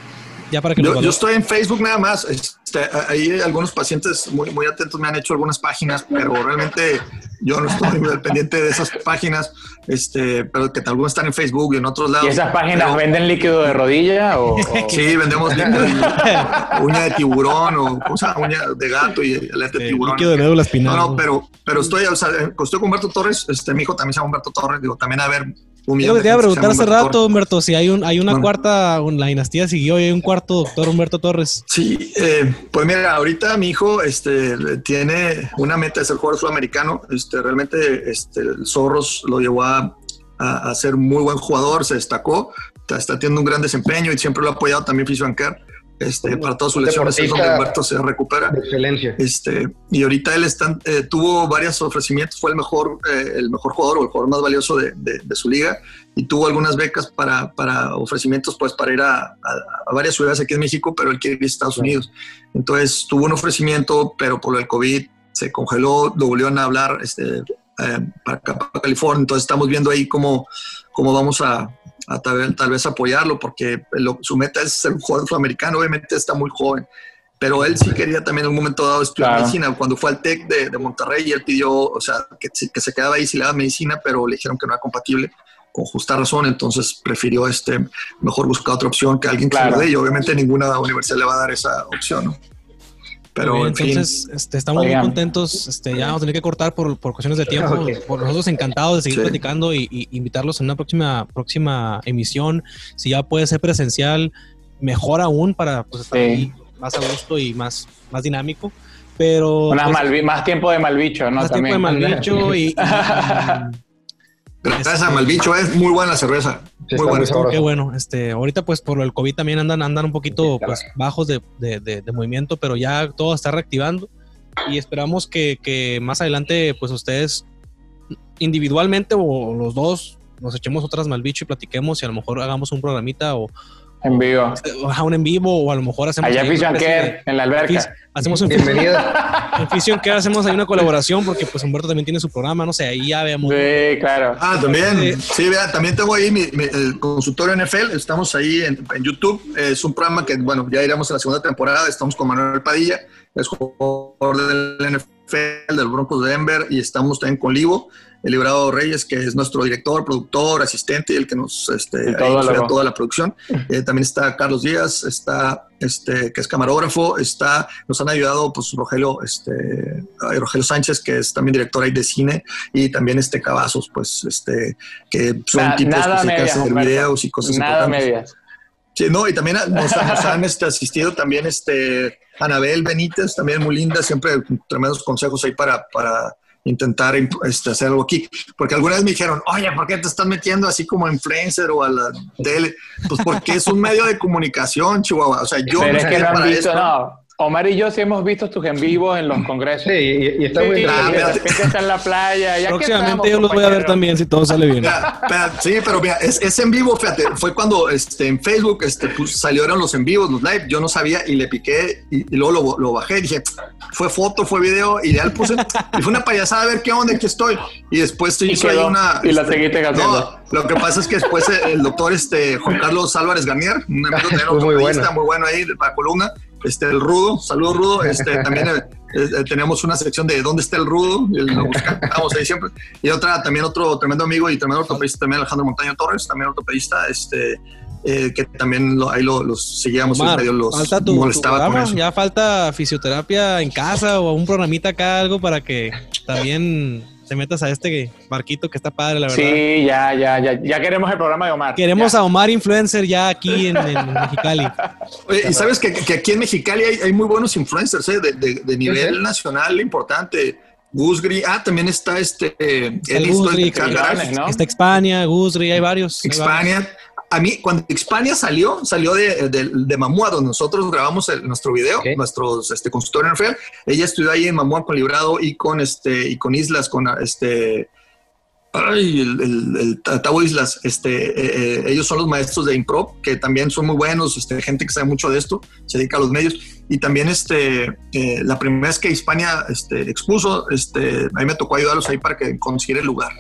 Ya para que yo, yo estoy en Facebook nada más. Este, ahí algunos pacientes muy, muy atentos me han hecho algunas páginas, pero realmente yo no estoy muy pendiente de esas páginas, este, pero que algunos están en Facebook y en otros lados. ¿Y esas páginas venden líquido de rodilla? O, Sí, vendemos líquido, uña de tiburón o cosa, uña de gato y alete de tiburón. Líquido de médula espinal. No, no, pero, pero estoy, o sea, estoy con Humberto Torres, este, mi hijo también se llama Humberto Torres, digo, también a ver yo te iba a preguntar hace rato, Humberto, si hay un hay una cuarta, la dinastía siguió y hay un cuarto doctor Humberto Torres. Sí, eh, pues mira, ahorita mi hijo este, tiene una meta de ser jugador sudamericano. Este, realmente este, el Zorros lo llevó a, a, ser muy buen jugador, se destacó, está, está, teniendo un gran desempeño y siempre lo ha apoyado también Fisio Este, para todas sus lesiones es donde Humberto se recupera. excelencia. Este, y ahorita él está, eh, tuvo varios ofrecimientos, fue el mejor, eh, el mejor jugador o el jugador más valioso de, de, su liga y tuvo algunas becas para, para ofrecimientos pues para ir a, a, varias ciudades aquí en México, pero él quiere ir a Estados Unidos. Entonces tuvo un ofrecimiento, pero por el COVID se congeló, lo volvieron a hablar este, eh, para, para California, entonces estamos viendo ahí cómo, cómo vamos a, a tal, vez apoyarlo, porque su meta es ser un jugador afroamericano, obviamente está muy joven, pero él sí quería también en un momento dado estudiar medicina. Cuando fue al TEC de, de, Monterrey, él pidió, o sea, que, que, se quedaba ahí si le daba medicina, pero le dijeron que no era compatible, con justa razón, entonces prefirió este, mejor buscar otra opción que alguien que claro. de y obviamente ninguna universidad le va a dar esa opción, ¿no? Pero entonces este, estamos muy contentos. Este, ya vamos a tener que cortar por, por cuestiones de tiempo. Por nosotros encantados de seguir platicando y, invitarlos en una próxima, próxima emisión. Si ya puede ser presencial, mejor aún para pues, estar ahí más a gusto y más, más dinámico. Pero. Pues, más tiempo de malbicho, ¿no? Más tiempo de malbicho y Gracias a Malbicho, es muy buena la cerveza. Muy buena. Qué bueno. Este, ahorita, pues, por el COVID también andan, andan un poquito pues, bajos de, de, de, movimiento, pero ya todo está reactivando. Y esperamos que, que, más adelante, pues, ustedes individualmente o los dos nos echemos otras Malbicho y platiquemos y a lo mejor hagamos un programita o, en vivo. A un en vivo o a lo mejor hacemos. Allá Vision Care, en la alberca. Hacemos un Bienvenida. En Vision Care hacemos ahí una colaboración porque pues Humberto también tiene su programa, no sé, ahí ya veamos. Sí, claro. Ah, también. Sí, vea, también tengo ahí mi, el consultorio NFL, estamos ahí en, en, YouTube. Es un programa que, bueno, ya iremos a la segunda temporada, estamos con Manuel Padilla, es jugador del NFL, del Broncos de Denver, y estamos también con Livo el Librado Reyes, que es nuestro director, productor, asistente, y el que nos este, toda la producción. Eh, también está Carlos Díaz, está este, que es camarógrafo, está, nos han ayudado pues Rogelio, este, Rogelio Sánchez, que es también director ahí de cine, y también este Cavazos, pues este, que son tipos que se medias, hacer videos y cosas Nada medias. Sí, no, y también nos, han este, asistido también este Anabel Benítez, también muy linda, siempre tremendos consejos ahí para, para intentar este, hacer algo aquí. Porque alguna vez me dijeron, oye, ¿por qué te estás metiendo así como influencer o a la tele? Pues porque es un medio de comunicación, Chihuahua. O sea, yo Pero no es que no visto, no. Omar y yo sí hemos visto tus en vivo en los congresos. Sí, y, está muy bien. está en la playa. Ya Próximamente yo los voy a ver también si todo sale bien. sí, pero mira, es, es, en vivo, fíjate. Fue cuando este, en Facebook este, pues, salieron los en vivos, los live. Yo no sabía y le piqué y, luego lo, lo, bajé. Dije, fue foto, fue video y ya le puse. y fue una payasada a ver qué onda, aquí estoy. Y después se hizo ahí una. Y la este, seguiste No, lo que pasa es que después el doctor este, Juan Carlos Álvarez Garnier, un amigo de muy, bueno. muy bueno ahí de la columna este, el rudo, saludos rudo, este, también eh, eh, tenemos una sección de dónde está el rudo, lo buscamos ahí siempre, y otra, también otro tremendo amigo y tremendo ortopedista, también Alejandro Montaño Torres, también ortopedista, este, eh, que también lo, ahí lo, los seguíamos Omar, medio los falta tu, molestaba con eso. Ya falta fisioterapia en casa o un programita acá, algo para que también te metas a este barquito que está padre, la verdad. Sí, ya, ya, ya, ya queremos el programa de Omar. Queremos a Omar Influencer ya aquí en, Mexicali. y sabes que, aquí en Mexicali hay, muy buenos influencers ¿eh? de, nivel nacional importante. Gusgri, ah, también está este. Eh, Gusgri, ¿no? Está Expania, Gusgri, hay varios. Expania a mí, cuando Hispania salió, salió de, de, de Mamua, donde nosotros grabamos nuestro video, nuestros este, consultor en Ella estudió ahí en Mamua con Librado y con, este, y con Islas, con este. Ay, el, el, Tabo Islas, este, eh, eh, ellos son los maestros de improv, que también son muy buenos, este, gente que sabe mucho de esto, se dedica a los medios. Y también este, eh, la primera vez que Hispania este, expuso, este, a mí me tocó ayudarlos ahí para que consiguiera el lugar.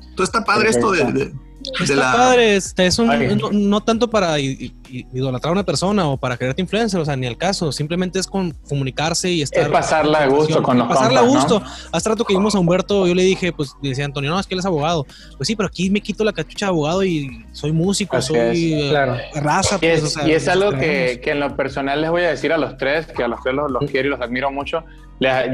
Entonces está padre esto de Está padre, este, es un, no, tanto para idolatrar a una persona o para quererte influencer, o sea, ni al caso, simplemente es con comunicarse y estar. Es pasarla a gusto con los Pasarla a gusto. Hace rato que vimos a Humberto, yo le dije, pues le decía Antonio, no, es que él es abogado. Pues sí, pero aquí me quito la cachucha de abogado y soy músico, soy eh, raza. y es, pues, y es algo que, que, en lo personal les voy a decir a los tres, que a los tres los, quiero y los admiro mucho.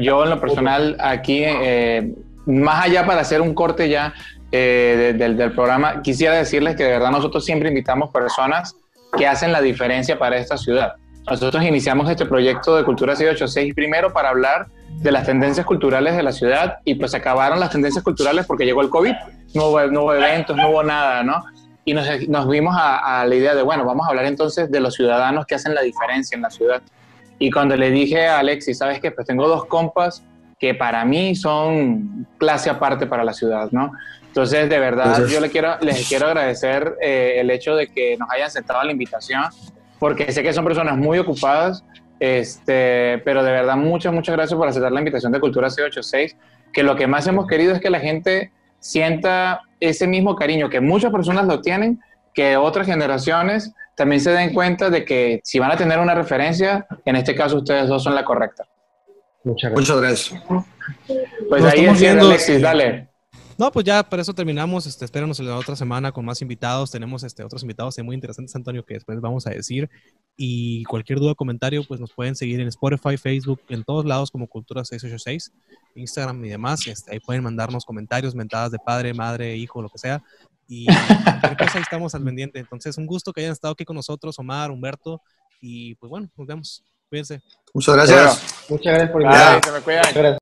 yo en lo personal aquí, eh, más allá para hacer un corte ya, eh, del, del, programa, quisiera decirles que de verdad nosotros siempre invitamos personas que hacen la diferencia para esta ciudad. Nosotros iniciamos este proyecto de Cultura 686 primero para hablar de las tendencias culturales de la ciudad y pues acabaron las tendencias culturales porque llegó el COVID, no hubo, no hubo eventos, no hubo nada, ¿no? Y nos, nos vimos a, a, la idea de, bueno, vamos a hablar entonces de los ciudadanos que hacen la diferencia en la ciudad. Y cuando le dije a Alexis, ¿sabes qué? Pues tengo dos compas que para mí son clase aparte para la ciudad, ¿no? Entonces, de verdad, yo le quiero, les quiero agradecer eh, el hecho de que nos hayan aceptado la invitación, porque sé que son personas muy ocupadas, este, pero de verdad, muchas, muchas gracias por aceptar la invitación de Cultura C86, que lo que más hemos querido es que la gente sienta ese mismo cariño que muchas personas lo tienen, que otras generaciones también se den cuenta de que si van a tener una referencia, en este caso ustedes dos son la correcta. Muchas gracias. Muchas gracias. Pues ahí es Alexis, dale. No, pues ya por eso terminamos. Este, espéranos la otra semana con más invitados. Tenemos este, otros invitados muy interesantes, Antonio, que después vamos a decir. Y cualquier duda o comentario, pues nos pueden seguir en Spotify, Facebook, en todos lados como Cultura 686, Instagram y demás. Este, ahí pueden mandarnos comentarios, mentadas de padre, madre, hijo, lo que sea. Y cualquier cosa ahí estamos al pendiente. Entonces, un gusto que hayan estado aquí con nosotros, Omar, Humberto. Y pues bueno, nos vemos. Cuídense. Muchas gracias. Muchas gracias por invitarme. Gracias.